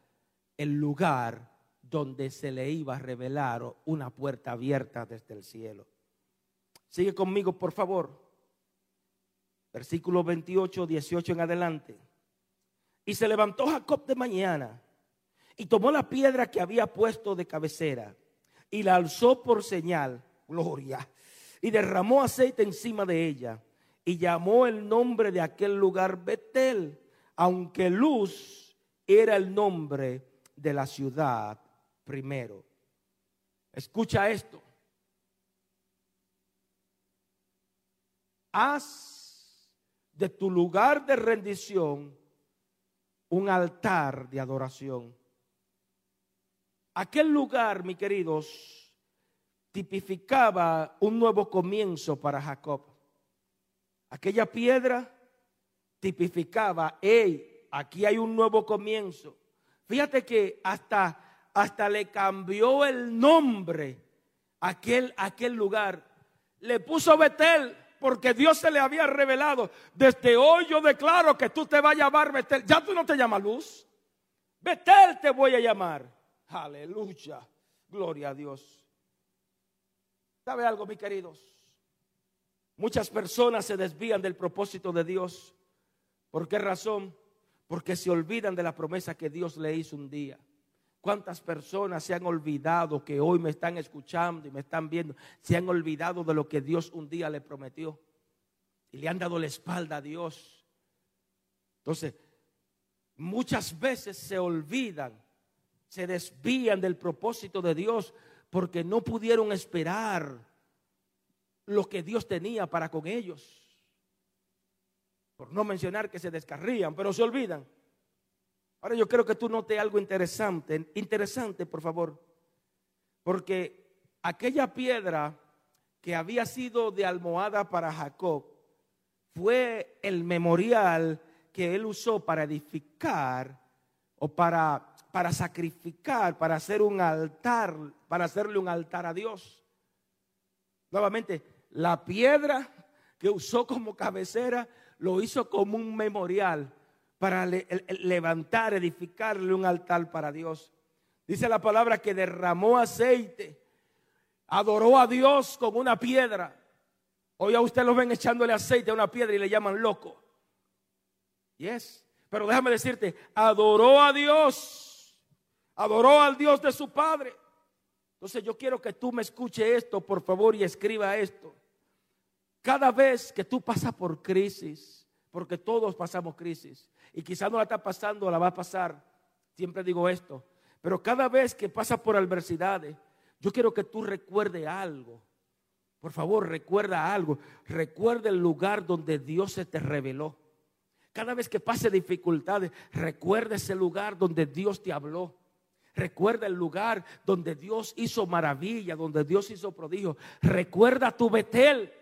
el lugar donde se le iba a revelar una puerta abierta desde el cielo. Sigue conmigo, por favor. Versículo 28, 18 en adelante. Y se levantó Jacob de mañana y tomó la piedra que había puesto de cabecera y la alzó por señal, gloria, y derramó aceite encima de ella y llamó el nombre de aquel lugar Betel, aunque Luz era el nombre de la ciudad primero. Escucha esto. haz de tu lugar de rendición un altar de adoración. Aquel lugar, mis queridos, tipificaba un nuevo comienzo para Jacob. Aquella piedra tipificaba, hey, aquí hay un nuevo comienzo. Fíjate que hasta, hasta le cambió el nombre a aquel, aquel lugar. Le puso Betel porque Dios se le había revelado. Desde hoy yo declaro que tú te vas a llamar Betel. Ya tú no te llamas luz. Betel te voy a llamar. Aleluya. Gloria a Dios. ¿Sabe algo, mis queridos? Muchas personas se desvían del propósito de Dios. ¿Por qué razón? Porque se olvidan de la promesa que Dios le hizo un día. ¿Cuántas personas se han olvidado que hoy me están escuchando y me están viendo? Se han olvidado de lo que Dios un día le prometió. Y le han dado la espalda a Dios. Entonces, muchas veces se olvidan, se desvían del propósito de Dios porque no pudieron esperar lo que Dios tenía para con ellos. Por no mencionar que se descarrían, pero se olvidan. Ahora yo creo que tú notes algo interesante, interesante por favor, porque aquella piedra que había sido de almohada para Jacob fue el memorial que él usó para edificar o para, para sacrificar, para hacer un altar, para hacerle un altar a Dios. Nuevamente, la piedra que usó como cabecera lo hizo como un memorial para levantar, edificarle un altar para Dios. Dice la palabra que derramó aceite, adoró a Dios con una piedra. Hoy a usted lo ven echándole aceite a una piedra y le llaman loco. Yes. Pero déjame decirte, adoró a Dios, adoró al Dios de su Padre. Entonces yo quiero que tú me escuche esto, por favor, y escriba esto. Cada vez que tú pasas por crisis, porque todos pasamos crisis, y quizás no la está pasando, la va a pasar, siempre digo esto, pero cada vez que pasas por adversidades, yo quiero que tú recuerde algo. Por favor, recuerda algo. Recuerda el lugar donde Dios se te reveló. Cada vez que pase dificultades, recuerda ese lugar donde Dios te habló. Recuerda el lugar donde Dios hizo maravilla, donde Dios hizo prodigio. Recuerda tu Betel.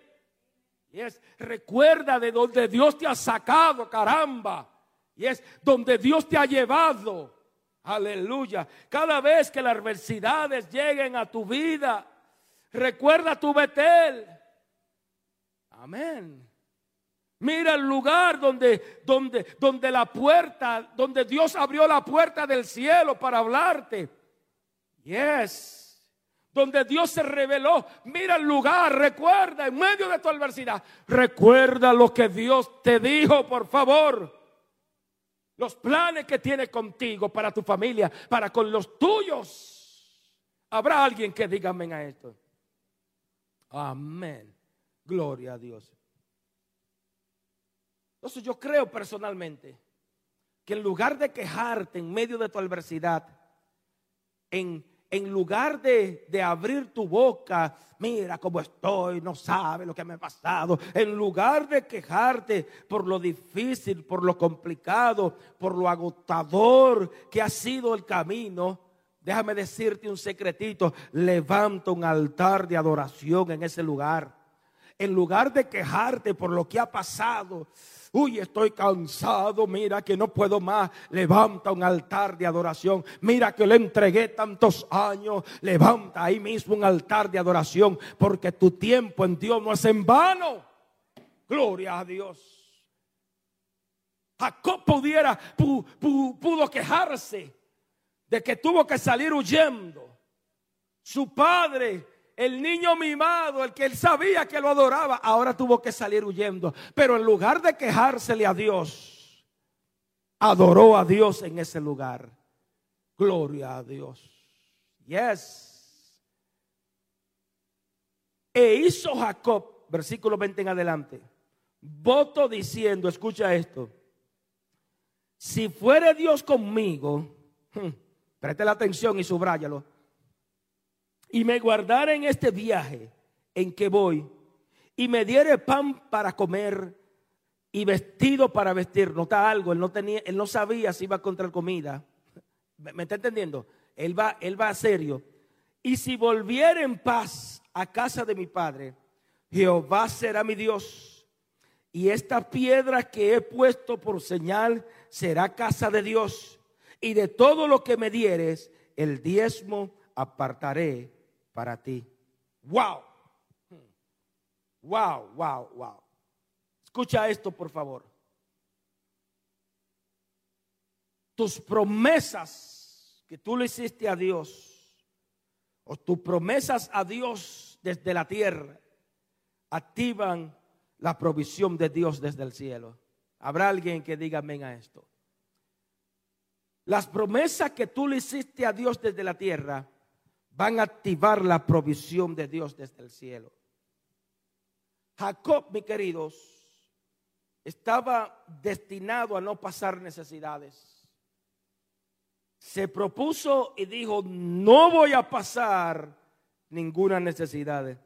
Y es, recuerda de donde Dios te ha sacado, caramba. Y es donde Dios te ha llevado. Aleluya. Cada vez que las adversidades lleguen a tu vida, recuerda tu Betel. Amén. Mira el lugar donde, donde, donde la puerta, donde Dios abrió la puerta del cielo para hablarte. Yes. Donde Dios se reveló. Mira el lugar, recuerda en medio de tu adversidad. Recuerda lo que Dios te dijo, por favor. Los planes que tiene contigo, para tu familia, para con los tuyos. Habrá alguien que diga amén a esto. Amén. Gloria a Dios. Entonces yo creo personalmente que en lugar de quejarte en medio de tu adversidad, en, en lugar de, de, abrir tu boca, mira cómo estoy, no sabe lo que me ha pasado, en lugar de quejarte por lo difícil, por lo complicado, por lo agotador que ha sido el camino, déjame decirte un secretito, levanta un altar de adoración en ese lugar. En lugar de quejarte por lo que ha pasado, Uy, estoy cansado, mira que no puedo más. Levanta un altar de adoración. Mira que le entregué tantos años. Levanta ahí mismo un altar de adoración, porque tu tiempo en Dios no es en vano. Gloria a Dios. Jacob pudiera, pudo quejarse de que tuvo que salir huyendo. Su padre el niño mimado, el que él sabía que lo adoraba, ahora tuvo que salir huyendo. Pero en lugar de quejársele a Dios, adoró a Dios en ese lugar. Gloria a Dios. Yes. E hizo Jacob, versículo 20 en adelante, voto diciendo, escucha esto, si fuere Dios conmigo, preste la atención y subráyalo y me guardara en este viaje en que voy y me diere pan para comer y vestido para vestir. Nota algo, él no tenía, él no sabía si iba a encontrar comida. ¿Me está entendiendo? Él va, él va a serio. Y si volviera en paz a casa de mi padre, Jehová será mi Dios. Y esta piedra que he puesto por señal será casa de Dios. Y de todo lo que me dieres, el diezmo apartaré para ti. Wow. Wow, wow, wow. Escucha esto, por favor. Tus promesas que tú le hiciste a Dios, o tus promesas a Dios desde la tierra activan la provisión de Dios desde el cielo. Habrá alguien que diga amén a esto. Las promesas que tú le hiciste a Dios desde la tierra van a activar la provisión de Dios desde el cielo. Jacob, mis queridos, estaba destinado a no pasar necesidades. Se propuso y dijo, no voy a pasar ninguna necesidad.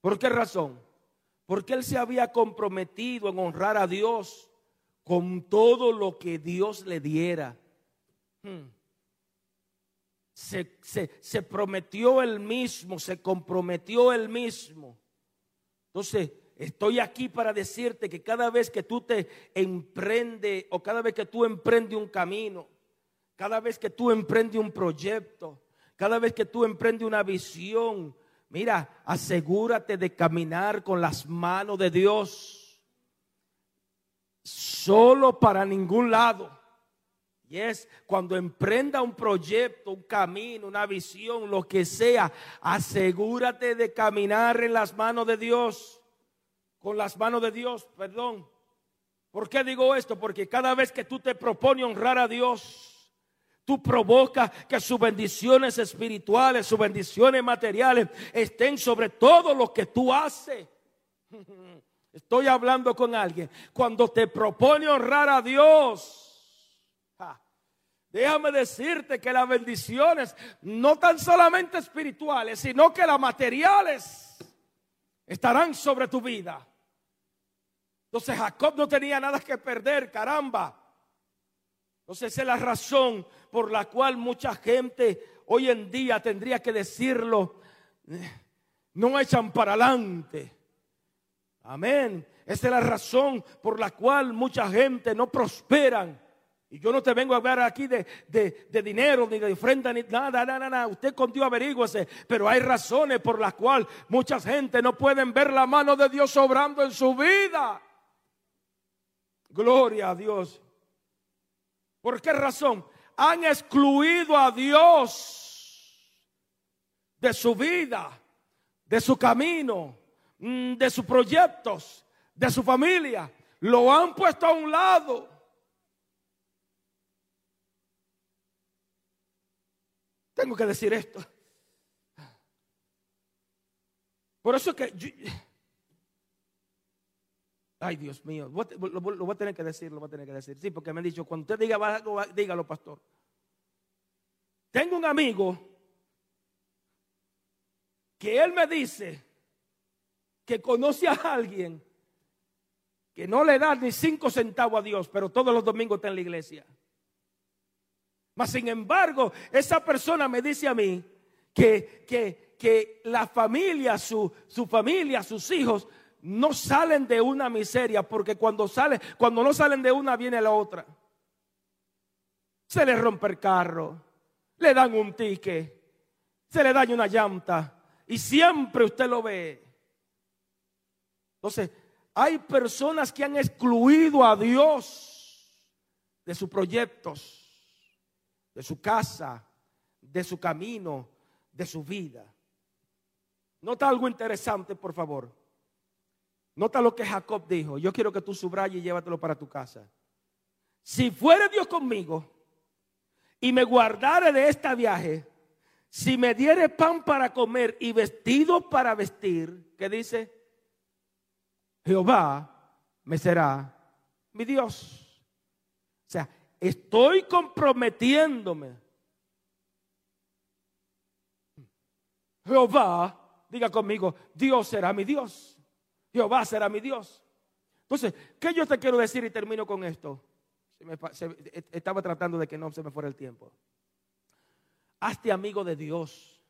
¿Por qué razón? Porque él se había comprometido en honrar a Dios con todo lo que Dios le diera. Hmm. Se, se, prometió él mismo, se comprometió él mismo. Entonces, estoy aquí para decirte que cada vez que tú te emprende o cada vez que tú emprendes un camino, cada vez que tú emprendes un proyecto, cada vez que tú emprendes una visión, mira, asegúrate de caminar con las manos de Dios. Solo para ningún lado. Y es cuando emprenda un proyecto, un camino, una visión, lo que sea, asegúrate de caminar en las manos de Dios. Con las manos de Dios, perdón. ¿Por qué digo esto? Porque cada vez que tú te propones honrar a Dios, Tú provocas que sus bendiciones espirituales, sus bendiciones materiales estén sobre todo lo que tú haces. Estoy hablando con alguien. Cuando te propone honrar a Dios, déjame decirte que las bendiciones, no tan solamente espirituales, sino que las materiales, estarán sobre tu vida. Entonces Jacob no tenía nada que perder, caramba. Entonces esa es la razón por la cual mucha gente hoy en día tendría que decirlo, eh, no echan para adelante. Amén. Esa es la razón por la cual mucha gente no prosperan. Yo no te vengo a hablar aquí de, dinero, ni de ofrenda, ni nada, nada, nada. Usted con Dios averígüese. Pero hay razones por las cuales mucha gente no pueden ver la mano de Dios obrando en su vida. Gloria a Dios. ¿Por qué razón? Han excluido a Dios de su vida, de su camino, mm, de sus proyectos, de su familia. Lo han puesto a un lado. Tengo que decir esto. Por eso es que Ay, Dios mío, lo, voy a tener que decir, lo voy a tener que decir. Sí, porque me han dicho, cuando usted diga algo, dígalo, pastor. Tengo un amigo que él me dice que conoce a alguien que no le da ni cinco centavos a Dios, pero todos los domingos está en la iglesia. Mas sin embargo, esa persona me dice a mí que, que, que la familia, su, su familia, sus hijos, no salen de una miseria, porque cuando sale, cuando no salen de una viene la otra. Se le rompe el carro, le dan un ticket, se le daña una llanta y siempre usted lo ve. Entonces, hay personas que han excluido a Dios de sus proyectos, de su casa, de su camino, de su vida. Nota algo interesante, por favor. Nota lo que Jacob dijo. Yo quiero que tú subrayes y llévatelo para tu casa. Si fuere Dios conmigo y me guardare de este viaje, si me diere pan para comer y vestido para vestir, ¿qué dice? Jehová me será mi Dios. O sea, estoy comprometiéndome. Jehová, diga conmigo, Dios será mi Dios. Jehová será mi Dios. Entonces, ¿qué yo te quiero decir y termino con esto? estaba tratando de que no se me fuera el tiempo. Hazte amigo de Dios.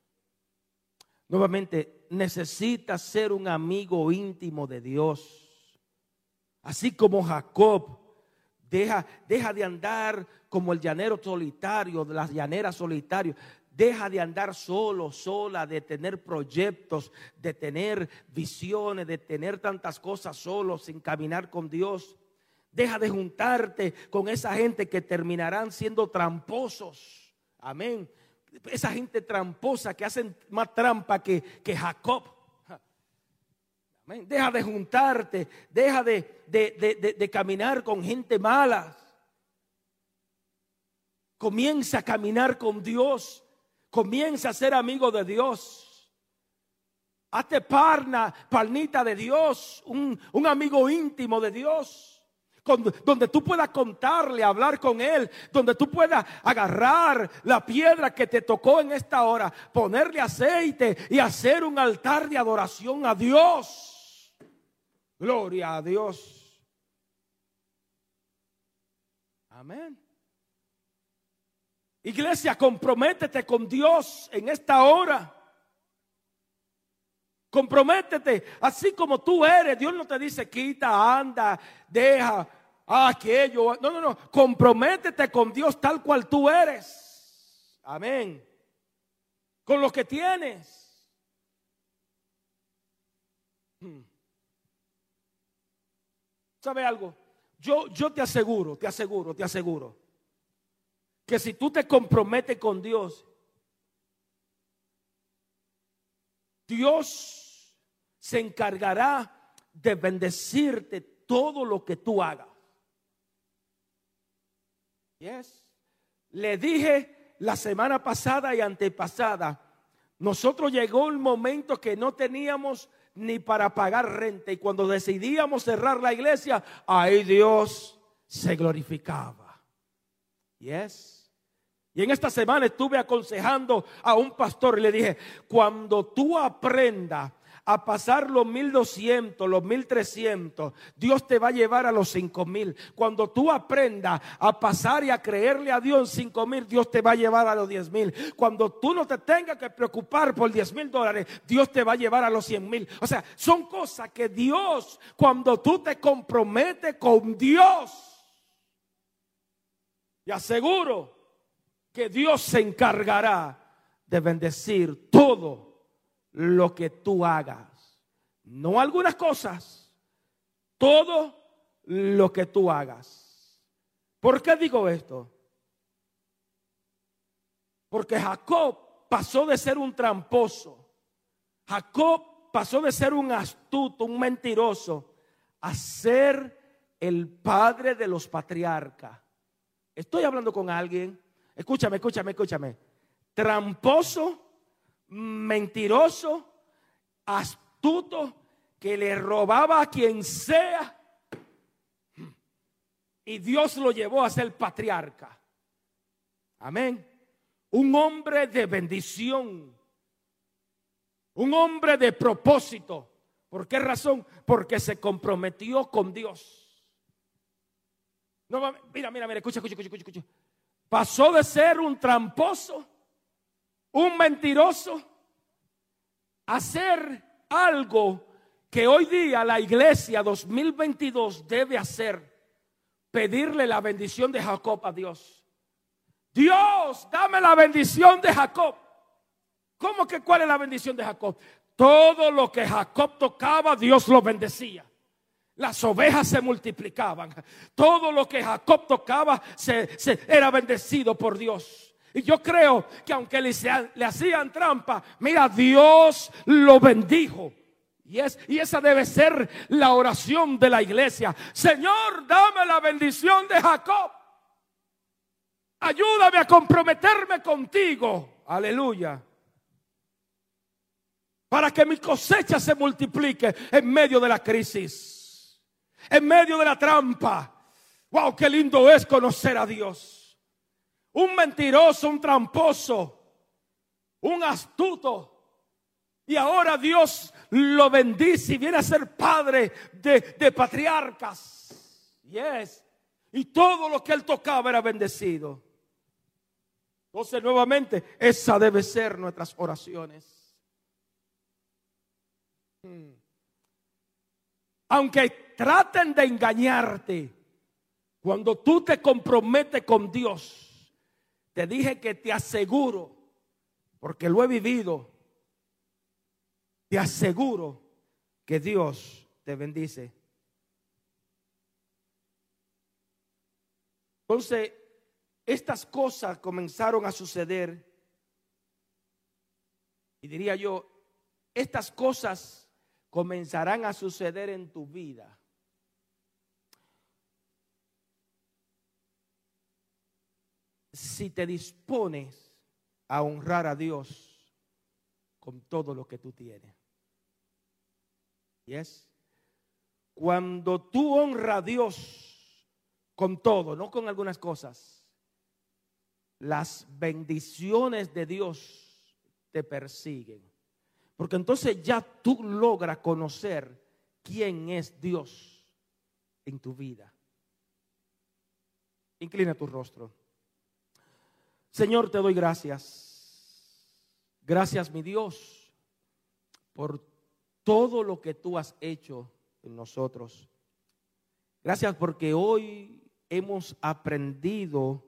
Nuevamente, necesitas ser un amigo íntimo de Dios. Así como Jacob deja, deja de andar como el llanero solitario, de las llaneras solitarias. Deja de andar solo, sola, de tener proyectos, de tener visiones, de tener tantas cosas solo, sin caminar con Dios. Deja de juntarte con esa gente que terminarán siendo tramposos. Amén. esa gente tramposa que hacen más trampa que, que Jacob. Deja de juntarte, deja de, de, caminar con gente mala. Comienza a caminar con Dios. Comienza a ser amigo de Dios. Hazte parna, parnita de Dios, un, un amigo íntimo de Dios donde tú puedas contarle, hablar con Él, donde tú puedas agarrar la piedra que te tocó en esta hora, ponerle aceite y hacer un altar de adoración a Dios. Gloria a Dios. Amén. Iglesia, comprométete con Dios en esta hora. Comprométete, así como tú eres. Dios no te dice quita, anda, deja, aquello. No, no, no. Comprométete con Dios tal cual tú eres. Amén. Con lo que tienes. Hmm. ¿Sabe algo? Yo, yo te aseguro, te aseguro, te aseguro. Que si tú te comprometes con Dios, Dios se encargará de bendecirte todo lo que tú hagas. Yes. Le dije la semana pasada y antepasada, nosotros llegó el momento que no teníamos ni para pagar renta y cuando decidíamos cerrar la iglesia, ahí Dios se glorificaba. Yes. Y en esta semana estuve aconsejando a un pastor y le dije, cuando tú aprendas a pasar los 1200, los 1300, Dios te va a llevar a los 5000. Cuando tú aprendas a pasar y a creerle a Dios en 5000, Dios te va a llevar a los 10000. Cuando tú no te tengas que preocupar por 10 mil dólares, Dios te va a llevar a los 100 mil. O sea, son cosas que Dios, cuando tú te comprometes con Dios, y aseguro que Dios se encargará de bendecir todo lo que tú hagas. No algunas cosas, todo lo que tú hagas. ¿Por qué digo esto? Porque Jacob pasó de ser un tramposo. Jacob pasó de ser un astuto, un mentiroso, a ser el padre de los patriarcas. Estoy hablando con alguien. Escúchame, escúchame, escúchame. Tramposo mentiroso, astuto, que le robaba a quien sea. Y Dios lo llevó a ser patriarca. Amén. Un hombre de bendición. Un hombre de propósito. ¿Por qué razón? Porque se comprometió con Dios. No, mira, mira, mira, escucha, escucha, escucha, escucha. Pasó de ser un tramposo un mentiroso, hacer algo que hoy día la iglesia 2022 debe hacer, pedirle la bendición de Jacob a Dios. Dios, dame la bendición de Jacob. ¿Cómo que cuál es la bendición de Jacob? Todo lo que Jacob tocaba, Dios lo bendecía. Las ovejas se multiplicaban. Todo lo que Jacob tocaba se, era bendecido por Dios. Y yo creo que aunque le, hacían trampa, mira, Dios lo bendijo. Y, y esa debe ser la oración de la iglesia. Señor, dame la bendición de Jacob. Ayúdame a comprometerme contigo. Aleluya. Para que mi cosecha se multiplique en medio de la crisis. En medio de la trampa. Wow, qué lindo es conocer a Dios un mentiroso, un tramposo, un astuto. Y ahora Dios lo bendice y viene a ser padre de, de patriarcas. Yes. Y todo lo que él tocaba era bendecido. Entonces, nuevamente, esa debe ser nuestras oraciones. Hmm. Aunque traten de engañarte, cuando tú te comprometes con Dios, te dije que te aseguro, porque lo he vivido, te aseguro que Dios te bendice. Entonces, estas cosas comenzaron a suceder Y diría yo, estas cosas comenzarán a suceder en tu vida. Si te dispones a honrar a Dios con todo lo que tú tienes. ¿Y es? Cuando tú honras a Dios con todo, no con algunas cosas, las bendiciones de Dios te persiguen. Porque entonces ya tú logras conocer quién es Dios en tu vida. Inclina tu rostro. Señor, te doy gracias. Gracias, mi Dios, por todo lo que tú has hecho en nosotros. Gracias porque hoy hemos aprendido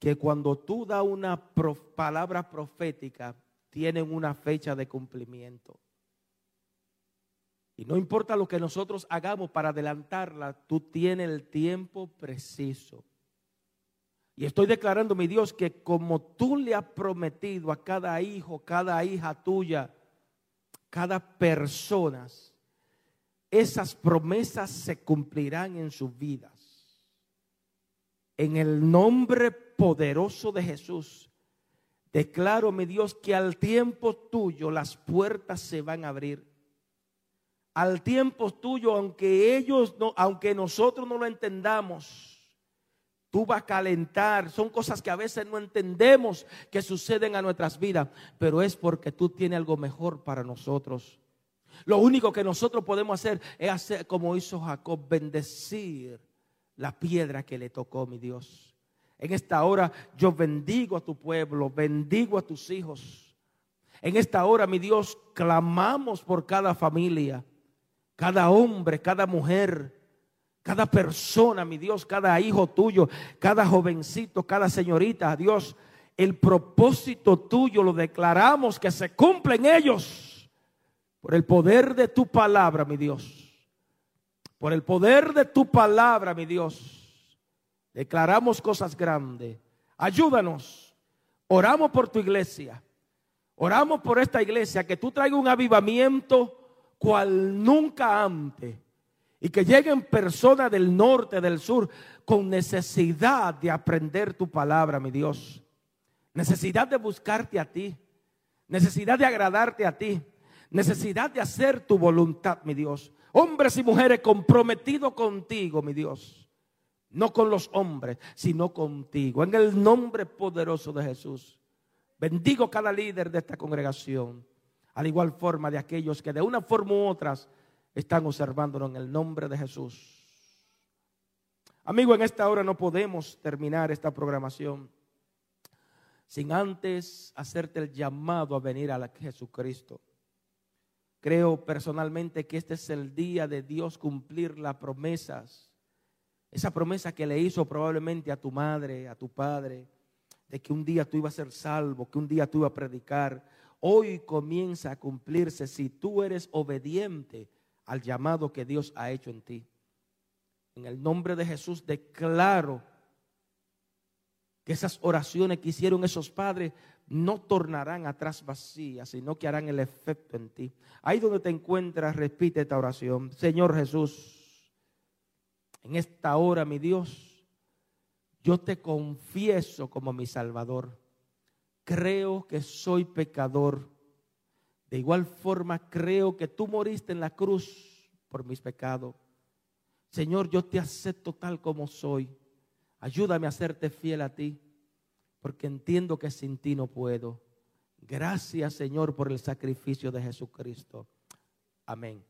que cuando tú das una palabra profética, tienen una fecha de cumplimiento. Y no importa lo que nosotros hagamos para adelantarla, tú tienes el tiempo preciso. Y estoy declarando, mi Dios, que como tú le has prometido a cada hijo, cada hija tuya, cada persona, esas promesas se cumplirán en sus vidas. En el nombre poderoso de Jesús, Declaro, mi Dios, que al tiempo tuyo las puertas se van a abrir. Al tiempo tuyo, aunque ellos no, aunque nosotros no lo entendamos, tú vas a calentar. Son cosas que a veces no entendemos que suceden a nuestras vidas, pero es porque tú tienes algo mejor para nosotros. Lo único que nosotros podemos hacer es hacer como hizo Jacob, bendecir la piedra que le tocó, mi Dios. En esta hora yo bendigo a tu pueblo, bendigo a tus hijos. En esta hora, mi Dios, clamamos por cada familia, cada hombre, cada mujer, cada persona, mi Dios, cada hijo tuyo, cada jovencito, cada señorita, Dios, el propósito tuyo lo declaramos que se cumple en ellos por el poder de tu palabra, mi Dios. Por el poder de tu palabra, mi Dios. Declaramos cosas grandes. Ayúdanos. Oramos por tu iglesia. Oramos por esta iglesia, que tú traigas un avivamiento cual nunca antes. Y que lleguen personas del norte, del sur, con necesidad de aprender tu palabra, mi Dios. Necesidad de buscarte a ti. Necesidad de agradarte a ti. Necesidad de hacer tu voluntad, mi Dios. Hombres y mujeres comprometidos contigo, mi Dios no con los hombres, sino contigo. En el nombre poderoso de Jesús. Bendigo cada líder de esta congregación, al igual forma de aquellos que de una forma u otra están observándonos en el nombre de Jesús. Amigo, en esta hora no podemos terminar esta programación sin antes hacerte el llamado a venir a Jesucristo. Creo personalmente que este es el día de Dios cumplir las promesas esa promesa que le hizo probablemente a tu madre, a tu padre, de que un día tú ibas a ser salvo, que un día tú ibas a predicar, hoy comienza a cumplirse si tú eres obediente al llamado que Dios ha hecho en ti. En el nombre de Jesús declaro que esas oraciones que hicieron esos padres no tornarán atrás vacías, sino que harán el efecto en ti. Ahí donde te encuentras, repite esta oración. Señor Jesús en esta hora, mi Dios, yo te confieso como mi Salvador. Creo que soy pecador. De igual forma, creo que tú moriste en la cruz por mis pecados. Señor, yo te acepto tal como soy. Ayúdame a hacerte fiel a ti, porque entiendo que sin ti no puedo. Gracias, Señor, por el sacrificio de Jesucristo. Amén.